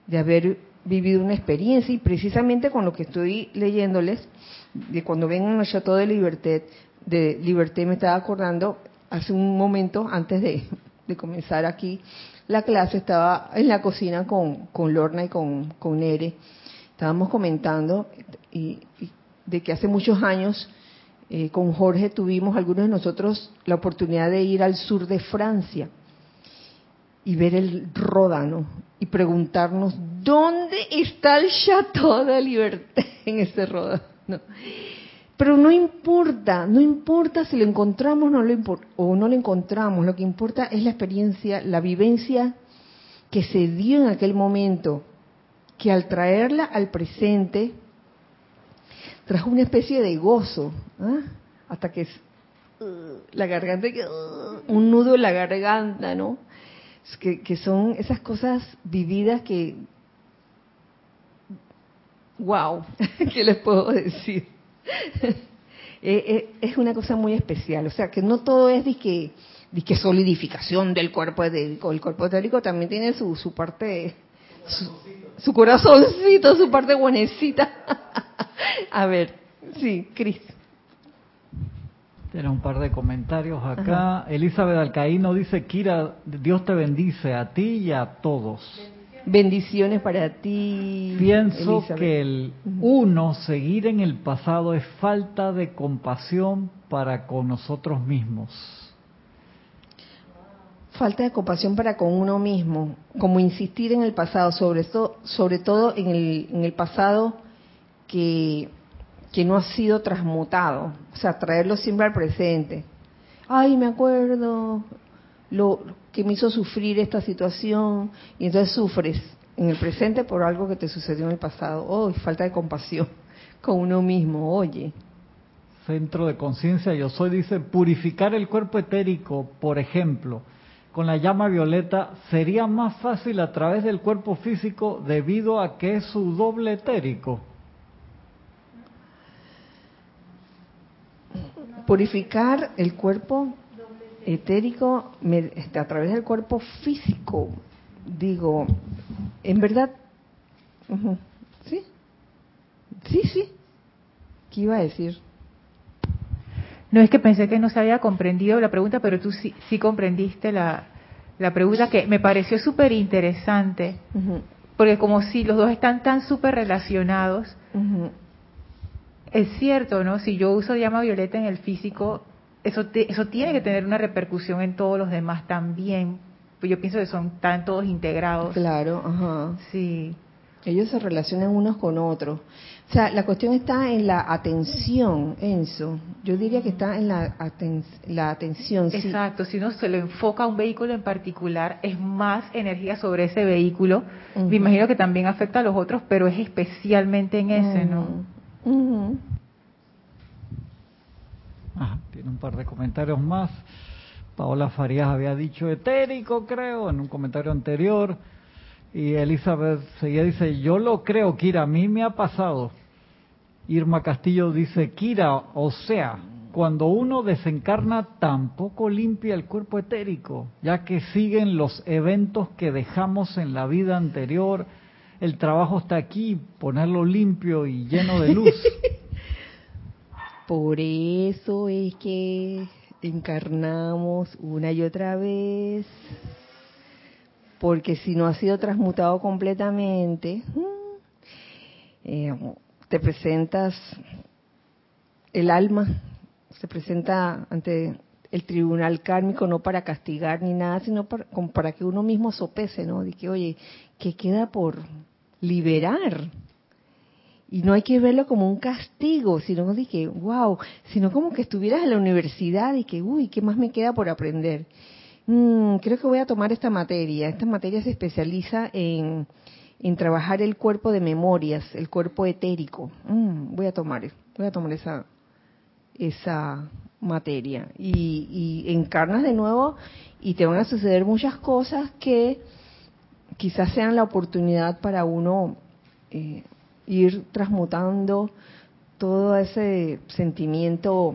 A: de haber vivido una experiencia y precisamente con lo que estoy leyéndoles, de cuando vengan al Chateau de Liberté, de Liberté me estaba acordando, hace un momento antes de, comenzar aquí la clase, estaba en la cocina con, con Lorna y con, con Nere, estábamos comentando y, de que hace muchos años eh, con Jorge tuvimos algunos de nosotros la oportunidad de ir al sur de Francia y ver el Ródano y preguntarnos dónde está el Chateau de Liberté en ese Ródano. Pero no importa, no importa si lo encontramos no lo o no lo encontramos, lo que importa es la experiencia, la vivencia que se dio en aquel momento, que al traerla al presente trajo una especie de gozo, ¿ah? hasta que la garganta, uh, un nudo en la garganta, ¿no? Que, son esas cosas vividas que, wow, ¿qué les puedo decir? Eh, eh, es una cosa muy especial, o sea que no todo es de que, de solidificación del cuerpo etérico, el cuerpo etérico también tiene su, su parte, su, su corazoncito, su parte buenecita. A ver, sí, Cris.
B: Tiene un par de comentarios acá. Elizabeth Alcaíno dice, Kira, Dios te bendice a ti y a todos.
A: Bendiciones para ti.
B: Pienso que el uno, seguir en el pasado, es falta de compasión para con nosotros mismos.
A: falta de compasión para con uno mismo, como insistir en el pasado, sobre todo, sobre todo en el, en el pasado que, que no ha sido transmutado, o sea, traerlo siempre al presente. Ay, me acuerdo lo que me hizo sufrir esta situación, y entonces sufres en el presente por algo que te sucedió en el pasado. Oh, falta de compasión con uno mismo, oye.
B: Centro de conciencia, yo soy, dice, purificar el cuerpo etérico, por ejemplo, con la llama violeta sería más fácil a través del cuerpo físico debido a que es su doble etérico.
A: Purificar el cuerpo etérico este, a través del cuerpo físico. Digo, en verdad, sí, sí, sí. ¿Qué iba a decir?
C: No es que pensé que no se había comprendido la pregunta, pero tú sí, sí comprendiste la, la pregunta que me pareció súper interesante, porque como si los dos están tan súper relacionados, es cierto, ¿no? Si yo uso llama violeta en el físico, eso, eso tiene que tener una repercusión en todos los demás también. Pues yo pienso que son tan todos integrados.
A: Claro, ajá.
C: Sí.
A: Ellos se relacionan unos con otros. O sea, la cuestión está en la atención, Enzo. Yo diría que está en la, la atención.
C: Exacto, si uno se lo enfoca a un vehículo en particular, es más energía sobre ese vehículo. Me imagino que también afecta a los otros, pero es especialmente en ese, ¿no?
B: Tiene un par de comentarios más. Paola Farías había dicho etérico, creo, en un comentario anterior. Y Elizabeth seguía dice, yo lo creo, Kira, a mí me ha pasado. Irma Castillo dice, Kira, o sea, cuando uno desencarna tampoco limpia el cuerpo etérico, ya que siguen los eventos que dejamos en la vida anterior. El trabajo está aquí, ponerlo limpio y lleno de luz.
A: Por eso es que encarnamos una y otra vez, porque si no ha sido transmutado completamente, mm, eh, te presentas, el alma se presenta ante el tribunal kármico no para castigar ni nada, sino para, para que uno mismo sopese, ¿no? De que, oye, ¿qué queda por liberar? Y no hay que verlo como un castigo, sino de que, wow, sino como que estuvieras en la universidad y que, uy, ¿qué más me queda por aprender? Mm, creo que voy a tomar esta materia. Esta materia se especializa en en trabajar el cuerpo de memorias, el cuerpo etérico. Mm, voy a tomar, voy a tomar esa esa materia y, encarnas de nuevo y te van a suceder muchas cosas que quizás sean la oportunidad para uno eh, ir transmutando todo ese sentimiento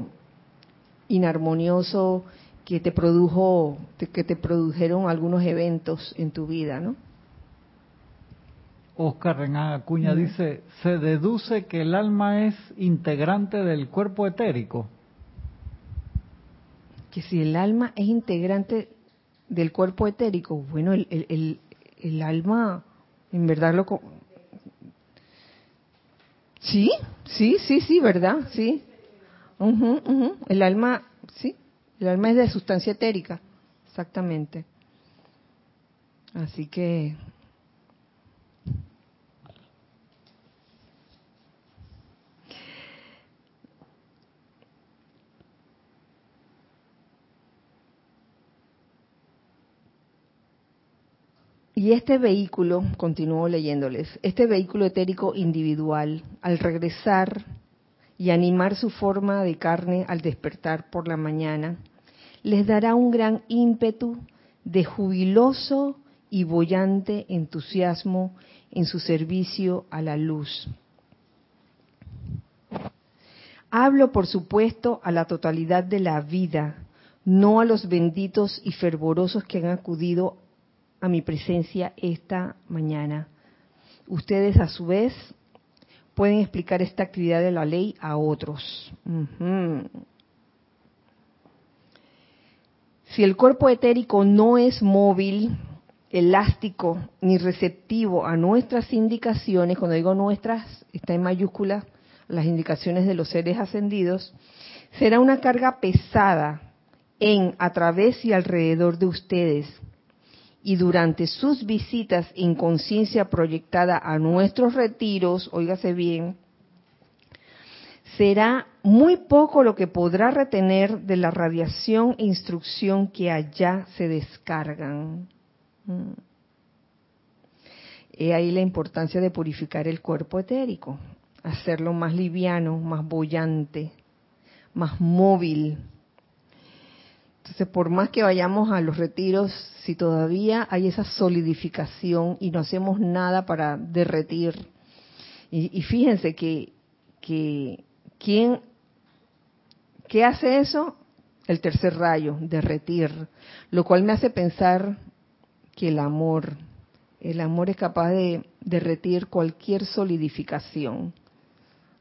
A: inarmonioso que te produjo, que te produjeron algunos eventos en tu vida, ¿no?
B: Oscar Renan Acuña dice, se deduce que el alma es integrante del cuerpo etérico.
A: Que si el alma es integrante del cuerpo etérico, bueno, el, el, el, alma, en verdad lo... Sí, sí, sí, sí, ¿verdad? Sí. El alma, sí, el alma es de sustancia etérica, exactamente. Así que Y este vehículo, continúo leyéndoles, este vehículo etérico individual, al regresar y animar su forma de carne al despertar por la mañana, les dará un gran ímpetu de jubiloso y bollante entusiasmo en su servicio a la luz. Hablo, por supuesto, a la totalidad de la vida, no a los benditos y fervorosos que han acudido a mi presencia esta mañana. Ustedes a su vez pueden explicar esta actividad de la ley a otros. Si el cuerpo etérico no es móvil, elástico ni receptivo a nuestras indicaciones, cuando digo nuestras, está en mayúsculas las indicaciones de los seres ascendidos, será una carga pesada en, a través y alrededor de ustedes. Y durante sus visitas en conciencia proyectada a nuestros retiros, óigase bien, será muy poco lo que podrá retener de la radiación e instrucción que allá se descargan. Mm. He ahí la importancia de purificar el cuerpo etérico, hacerlo más liviano, más bollante, más móvil. Por más que vayamos a los retiros, si todavía hay esa solidificación y no hacemos nada para derretir, y, fíjense que, que ¿quién, ¿qué hace eso? El tercer rayo, derretir, lo cual me hace pensar que el amor, el amor es capaz de derretir cualquier solidificación.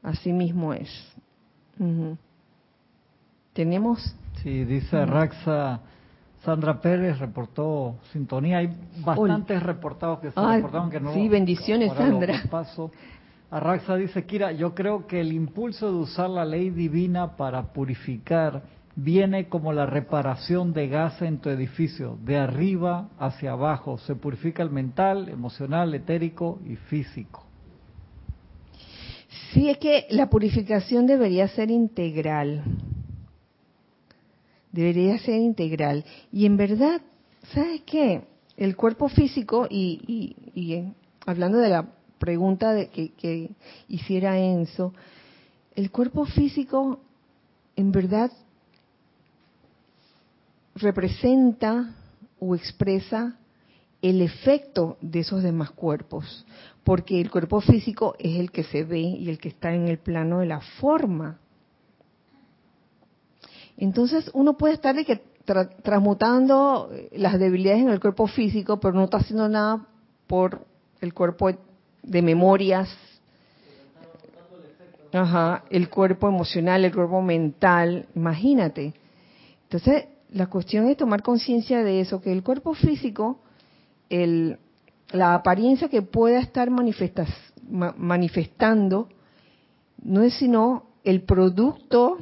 A: Así mismo es. ¿Tenemos?
B: Sí, dice Raxa. Sandra Pérez reportó sintonía. Hay bastantes reportados que se reportaron que no.
A: Sí, bendiciones, Sandra.
B: Paso. Raxa dice, Kira, yo creo que el impulso de usar la ley divina para purificar viene como la reparación de gas en tu edificio, de arriba hacia abajo. Se purifica el mental, emocional, etérico y físico.
A: Sí, es que la purificación debería ser integral. Debería ser integral. Y en verdad, ¿sabes qué? El cuerpo físico, y, y, hablando de la pregunta de que, que hiciera Enzo, el cuerpo físico en verdad representa o expresa el efecto de esos demás cuerpos, porque el cuerpo físico es el que se ve y el que está en el plano de la forma. Entonces uno puede estar de que transmutando las debilidades en el cuerpo físico, pero no está haciendo nada por el cuerpo de memorias, ajá, el cuerpo emocional, el cuerpo mental, imagínate. Entonces la cuestión es tomar conciencia de eso, que el cuerpo físico, el, la apariencia que pueda estar manifestando, no es sino el producto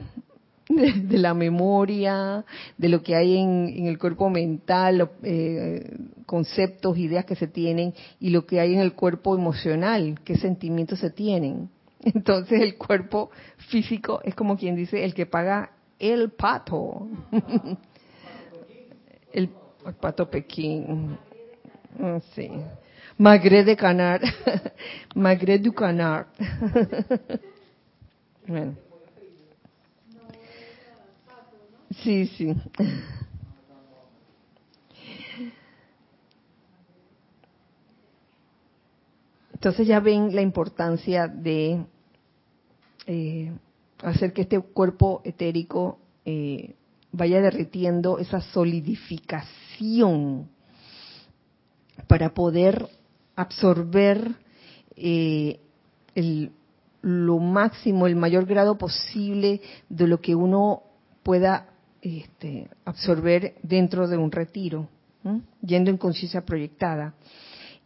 A: de, la memoria, de lo que hay en, el cuerpo mental, eh, conceptos, ideas que se tienen, y lo que hay en el cuerpo emocional, qué sentimientos se tienen. Entonces el cuerpo físico es como quien dice el que paga el pato. El, pato Pekín. Mm, sí. Magre de Canar. Magre du Canar. bueno. Sí, sí. Entonces ya ven la importancia de eh, hacer que este cuerpo etérico eh, vaya derritiendo esa solidificación para poder absorber eh, lo máximo, el mayor grado posible de lo que uno pueda este, absorber dentro de un retiro, yendo en conciencia proyectada.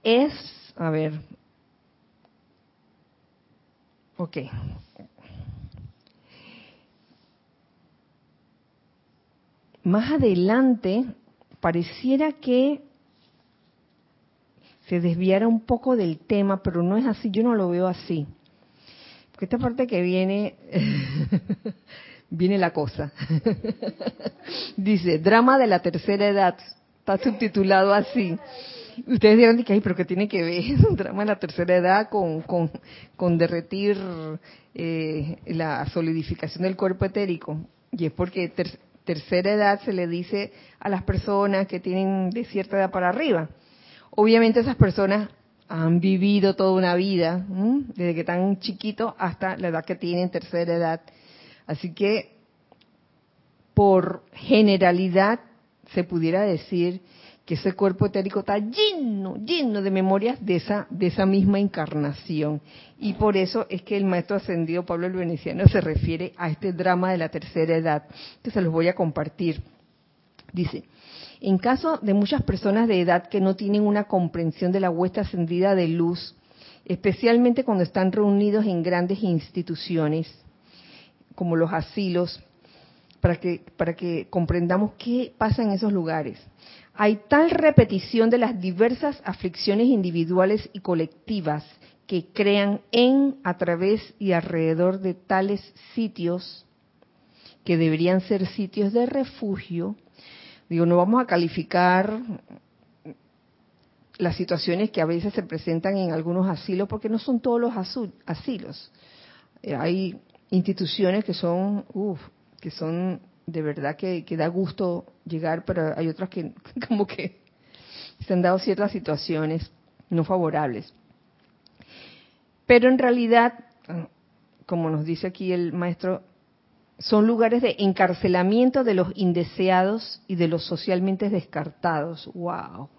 A: Es, a ver, ok, más adelante pareciera que se desviara un poco del tema, pero no es así, yo no lo veo así. Porque esta parte que viene, viene la cosa. Dice, drama de la tercera edad, está subtitulado así. Ustedes dirán que, pero ¿qué tiene que ver un drama de la tercera edad con, con, derretir eh, la solidificación del cuerpo etérico? Y es porque tercera edad se le dice a las personas que tienen de cierta edad para arriba. Obviamente esas personas han vivido toda una vida, desde que están chiquitos hasta la edad que tienen tercera edad. Así que, por generalidad, se pudiera decir que ese cuerpo etérico está lleno, lleno de memorias de esa, de esa misma encarnación. Y por eso es que el maestro ascendido Pablo el Veneciano se refiere a este drama de la tercera edad, que se los voy a compartir. Dice, en caso de muchas personas de edad que no tienen una comprensión de la huesta ascendida de luz, especialmente cuando están reunidos en grandes instituciones, como los asilos, para que, para que comprendamos qué pasa en esos lugares. Hay tal repetición de las diversas aflicciones individuales y colectivas que crean en, a través y alrededor de tales sitios que deberían ser sitios de refugio. Digo, no vamos a calificar las situaciones que a veces se presentan en algunos asilos, porque no son todos los asilos. Eh, hay instituciones que son, uff, que son de verdad que, da gusto llegar, pero hay otras que como que se han dado ciertas situaciones no favorables. Pero en realidad, como nos dice aquí el maestro, son lugares de encarcelamiento de los indeseados y de los socialmente descartados. ¡Wow!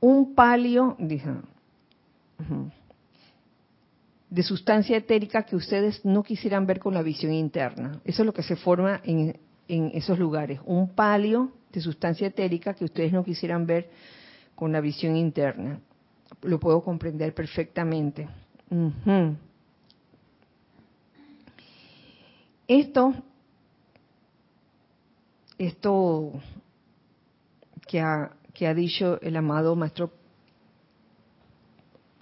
A: Un palio, dice, de sustancia etérica que ustedes no quisieran ver con la visión interna. Eso es lo que se forma en, esos lugares. Un palio de sustancia etérica que ustedes no quisieran ver con la visión interna. Lo puedo comprender perfectamente. Esto, esto que ha, que ha dicho el amado maestro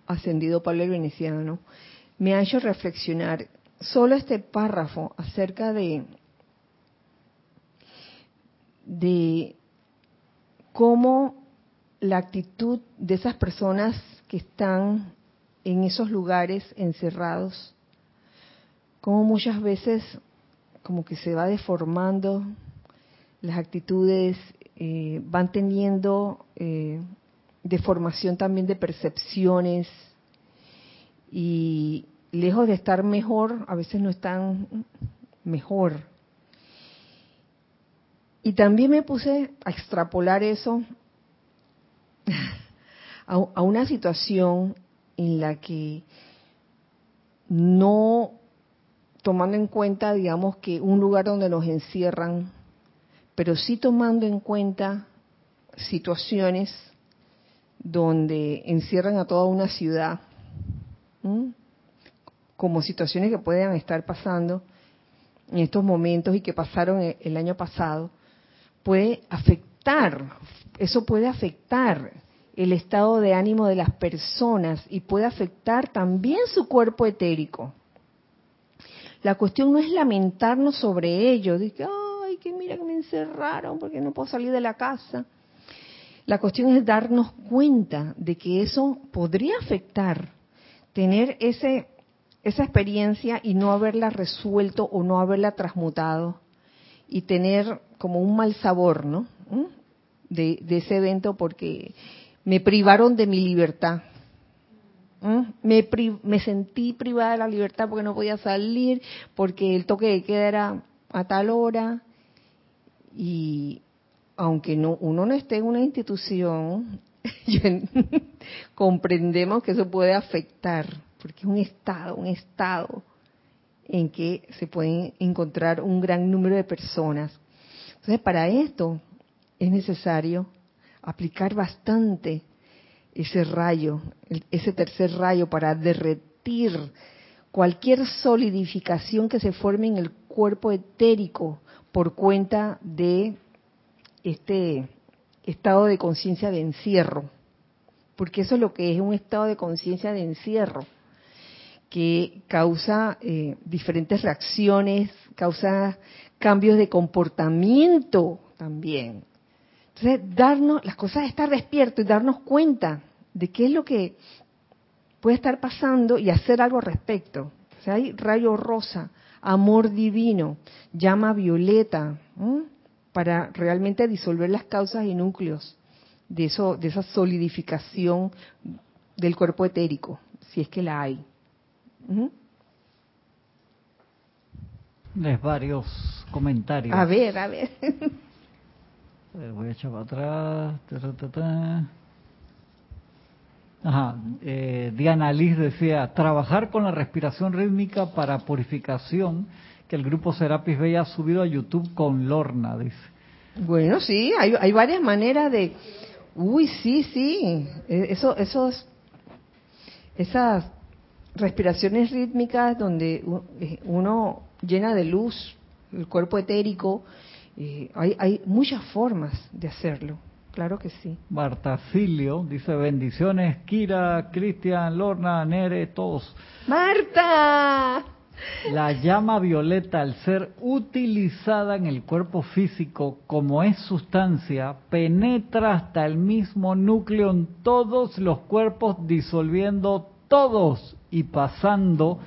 A: ascendido Pablo el Veneciano, me ha hecho reflexionar solo este párrafo acerca de, cómo la actitud de esas personas que están en esos lugares encerrados, cómo muchas veces como que se va deformando las actitudes, eh, van teniendo eh, deformación también de percepciones y, lejos de estar mejor, a veces no están mejor. Y también me puse a extrapolar eso a, una situación en la que no tomando en cuenta, digamos, que un lugar donde nos encierran, pero sí tomando en cuenta situaciones donde encierran a toda una ciudad como situaciones que puedan estar pasando en estos momentos y que pasaron e-, el año pasado, puede afectar, eso puede afectar el estado de ánimo de las personas y puede afectar también su cuerpo etérico. La cuestión no es lamentarnos sobre ello, de que, ay, que mira que me encerraron porque no puedo salir de la casa. La cuestión es darnos cuenta de que eso podría afectar, tener ese esa experiencia y no haberla resuelto o no haberla transmutado y tener como un mal sabor, ¿no? ¿Mm? De, ese evento porque me privaron de mi libertad. ¿Mm? Me, me sentí privada de la libertad porque no podía salir, porque el toque de queda era a tal hora. Y aunque no, uno no esté en una institución, comprendemos que eso puede afectar porque es un estado, un estado en que se pueden encontrar un gran número de personas. Entonces, para esto es necesario aplicar bastante ese rayo, ese tercer rayo para derretir cualquier solidificación que se forme en el cuerpo etérico por cuenta de este estado de conciencia de encierro, porque eso es lo que es un estado de conciencia de encierro que causa eh, diferentes reacciones, causa cambios de comportamiento también. Entonces, darnos, las cosas estar despierto y darnos cuenta de qué es lo que puede estar pasando y hacer algo al respecto. O hay rayo rosa, amor divino, llama violeta, para realmente disolver las causas y núcleos de eso, de esa solidificación del cuerpo etérico, si es que la hay.
B: Varios comentarios.
A: A ver, a ver.
B: Voy a echar para atrás. Ajá. Eh, Diana Liz decía, trabajar con la respiración rítmica para purificación, que el grupo Serapis Bella ha subido a YouTube con Lorna, dice.
A: Bueno, sí, hay, hay varias maneras de... Uy, sí, sí. E, eso, esos, esas respiraciones rítmicas donde eh, uno llena de luz el cuerpo etérico. Eh, hay, hay muchas formas de hacerlo. Claro que sí.
B: Martacilio dice bendiciones, Kira, Cristian, Lorna, Nere, todos.
A: Marta.
B: La llama violeta, al ser utilizada en el cuerpo físico como es sustancia, penetra hasta el mismo núcleo en todos los cuerpos, disolviendo todos y pasando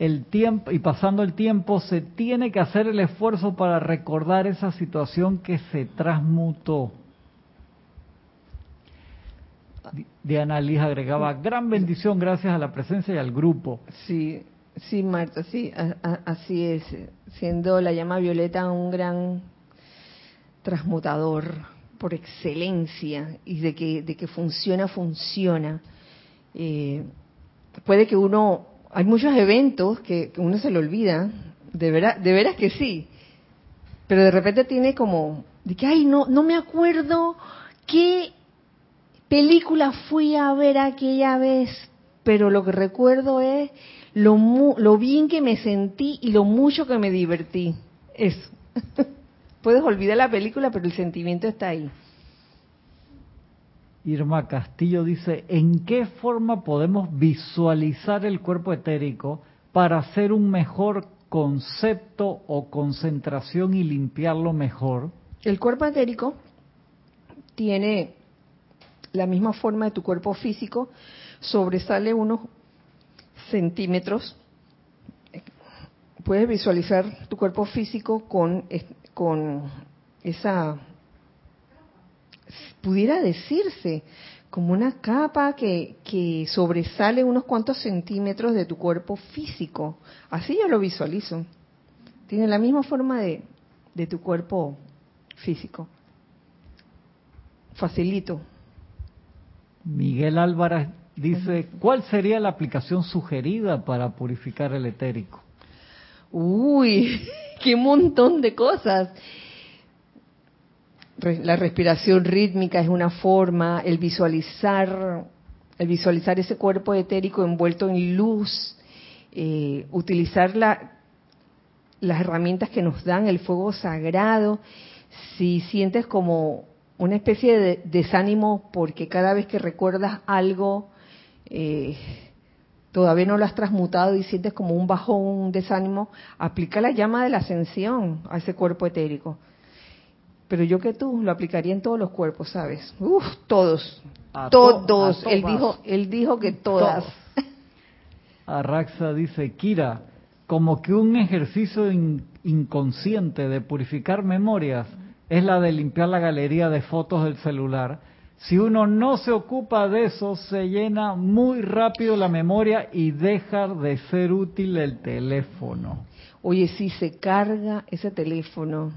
B: el tiempo y pasando el tiempo se tiene que hacer el esfuerzo para recordar esa situación que se transmutó. Diana Liz agregaba, gran bendición gracias a la presencia y al grupo.
A: Sí, Sí, Marta, sí, así es. Siendo la llama violeta un gran transmutador por excelencia y de que, de que funciona, funciona. Eh, puede que uno, hay muchos eventos que, uno se le olvida, de, veras, de que sí, pero de repente tiene como, de que, ay, no, no me acuerdo qué película fui a ver aquella vez, pero lo que recuerdo es lo, lo bien que me sentí y lo mucho que me divertí. Eso. Puedes olvidar la película, pero el sentimiento está ahí.
B: Irma Castillo dice, ¿en qué forma podemos visualizar el cuerpo etérico para hacer un mejor concepto o concentración y limpiarlo mejor?
A: El cuerpo etérico tiene la misma forma de tu cuerpo físico, sobresale unos centímetros, puedes visualizar tu cuerpo físico con, con esa, pudiera decirse, como una capa que, que sobresale unos cuantos centímetros de tu cuerpo físico. Así yo lo visualizo. Tiene la misma forma de, de tu cuerpo físico. Facilito.
B: Miguel Álvarez Dice, ¿cuál sería la aplicación sugerida para purificar el etérico?
A: Uy, qué montón de cosas. La respiración rítmica es una forma, el visualizar, el visualizar ese cuerpo etérico envuelto en luz, eh, utilizar la, las herramientas que nos dan el fuego sagrado. Si sientes como una especie de desánimo porque cada vez que recuerdas algo eh, todavía no lo has transmutado y sientes como un bajón, un desánimo, aplica la llama de la ascensión a ese cuerpo etérico. Pero yo que tú lo aplicaría en todos los cuerpos, ¿sabes? Uf, todos. todos. él dijo, él dijo que todas.
B: Arraxa dice, Kira, como que un ejercicio inconsciente de purificar memorias es la de limpiar la galería de fotos del celular si uno no se ocupa de eso, se llena muy rápido la memoria y deja de ser útil el teléfono.
A: Oye, si se carga ese teléfono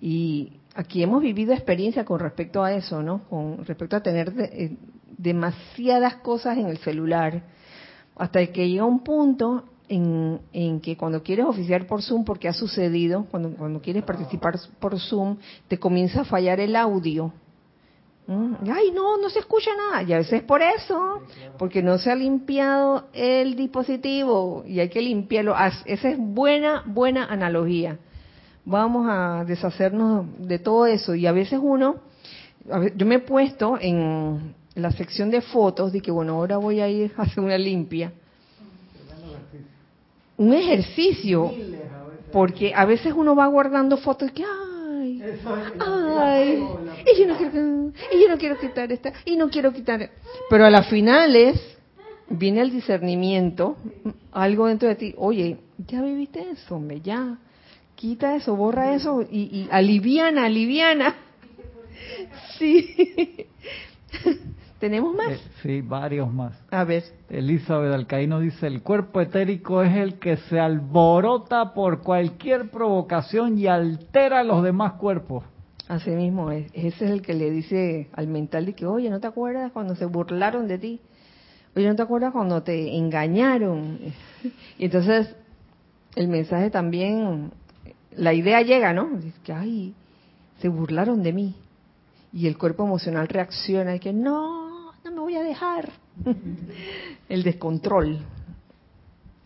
A: y aquí hemos vivido experiencia con respecto a eso, ¿no? Con respecto a tener eh, demasiadas cosas en el celular, hasta que llega un punto en, en, que cuando quieres oficiar por Zoom, porque ha sucedido, cuando, cuando quieres participar por Zoom, te comienza a fallar el audio Mm, ay, no, no se escucha nada. Y a veces es por eso, porque no se ha limpiado el dispositivo y hay que limpiarlo. Esa es buena, buena analogía. Vamos a deshacernos de todo eso. Y a veces uno, yo me he puesto en la sección de fotos de que, bueno, ahora voy a ir a hacer una limpia. Un ejercicio, porque a veces uno va guardando fotos que, ay, y yo no quiero, y yo no quiero quitar esta, y no quiero quitar. Pero a la final es, viene el discernimiento, algo dentro de ti, oye, ya viviste eso, hombre, ya, quita eso, borra eso y, y aliviana, aliviana. Sí. ¿Tenemos más? Eh,
B: sí, varios más.
A: A ver.
B: Elizabeth Alcaíno dice, el cuerpo etérico es el que se alborota por cualquier provocación y altera a los demás cuerpos.
A: Así mismo, ese es el que le dice al mental de que, oye, ¿no te acuerdas cuando se burlaron de ti? Oye, ¿no te acuerdas cuando te engañaron? Y entonces el mensaje también, la idea llega, ¿no? Dice que, ay, se burlaron de mí. Y el cuerpo emocional reacciona y que, no, no me voy a dejar. El descontrol.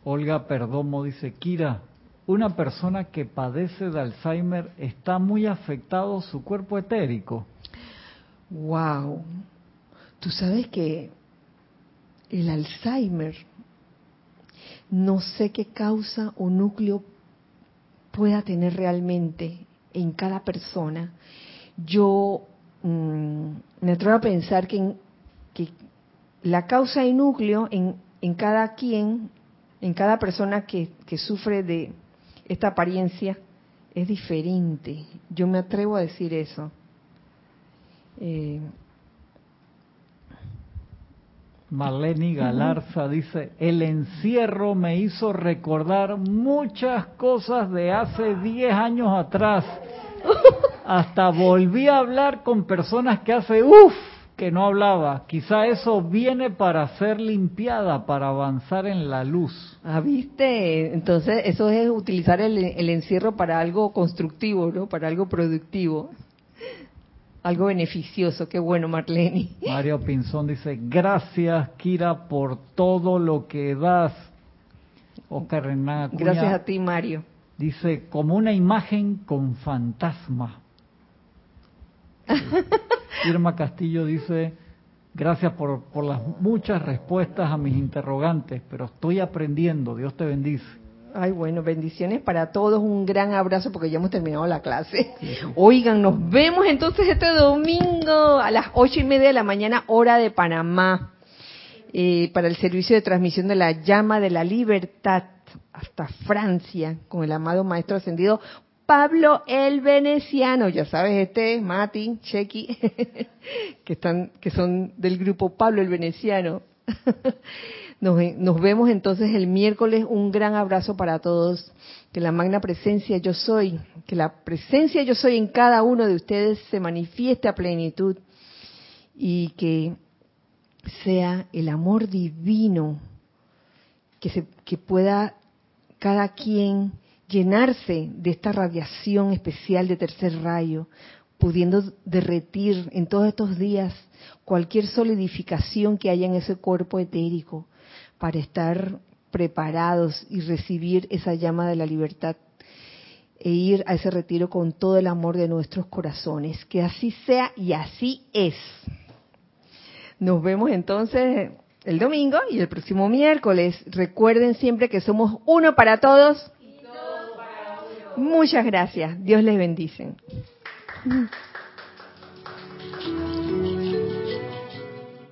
B: Olga Perdomo dice, Kira, una persona que padece de Alzheimer está muy afectado su cuerpo etérico.
A: Wow. Tú sabes que el Alzheimer no sé qué causa o núcleo pueda tener realmente en cada persona. Yo mm, me atrevo a pensar que, que la causa y núcleo en, en cada quien, en cada persona que, que sufre de esta apariencia, es diferente. Yo me atrevo a decir eso. Eh,
B: Marlene Galarza dice, el encierro me hizo recordar muchas cosas de hace 10 años atrás. Hasta volví a hablar con personas que hace, uff, que no hablaba. Quizá eso viene para ser limpiada, para avanzar en la luz.
A: Ah, viste. Entonces, eso es utilizar el, el encierro para algo constructivo, ¿no? Para algo productivo. Algo beneficioso. Qué bueno, Marlene.
B: Mario Pinzón dice, gracias, Kira, por todo lo que das. Oscar Renan
A: Gracias a ti, Mario.
B: Dice, como una imagen con fantasma. Irma Castillo dice, gracias por, por las muchas respuestas a mis interrogantes, pero estoy aprendiendo, Dios te bendice.
A: Ay, bueno, bendiciones para todos, un gran abrazo porque ya hemos terminado la clase. Oigan, nos vemos entonces este domingo a las ocho y media de la mañana, hora de Panamá, eh, para el servicio de transmisión de la llama de la libertad hasta Francia, con el amado Maestro Ascendido Pablo el Veneciano, ya sabes, este, Mati, Chequi, que están, que son del grupo Pablo el Veneciano. Nos, nos, vemos entonces el miércoles. Un gran abrazo para todos. Que la magna presencia yo soy, que la presencia yo soy en cada uno de ustedes se manifieste a plenitud y que sea el amor divino que, se, que pueda cada quien llenarse de esta radiación especial de tercer rayo, pudiendo derretir en todos estos días cualquier solidificación que haya en ese cuerpo etérico para estar preparados y recibir esa llama de la libertad e ir a ese retiro con todo el amor de nuestros corazones. Que así sea y así es. Nos vemos entonces el domingo y el próximo miércoles. Recuerden siempre que somos uno para todos Muchas gracias. Dios les bendice.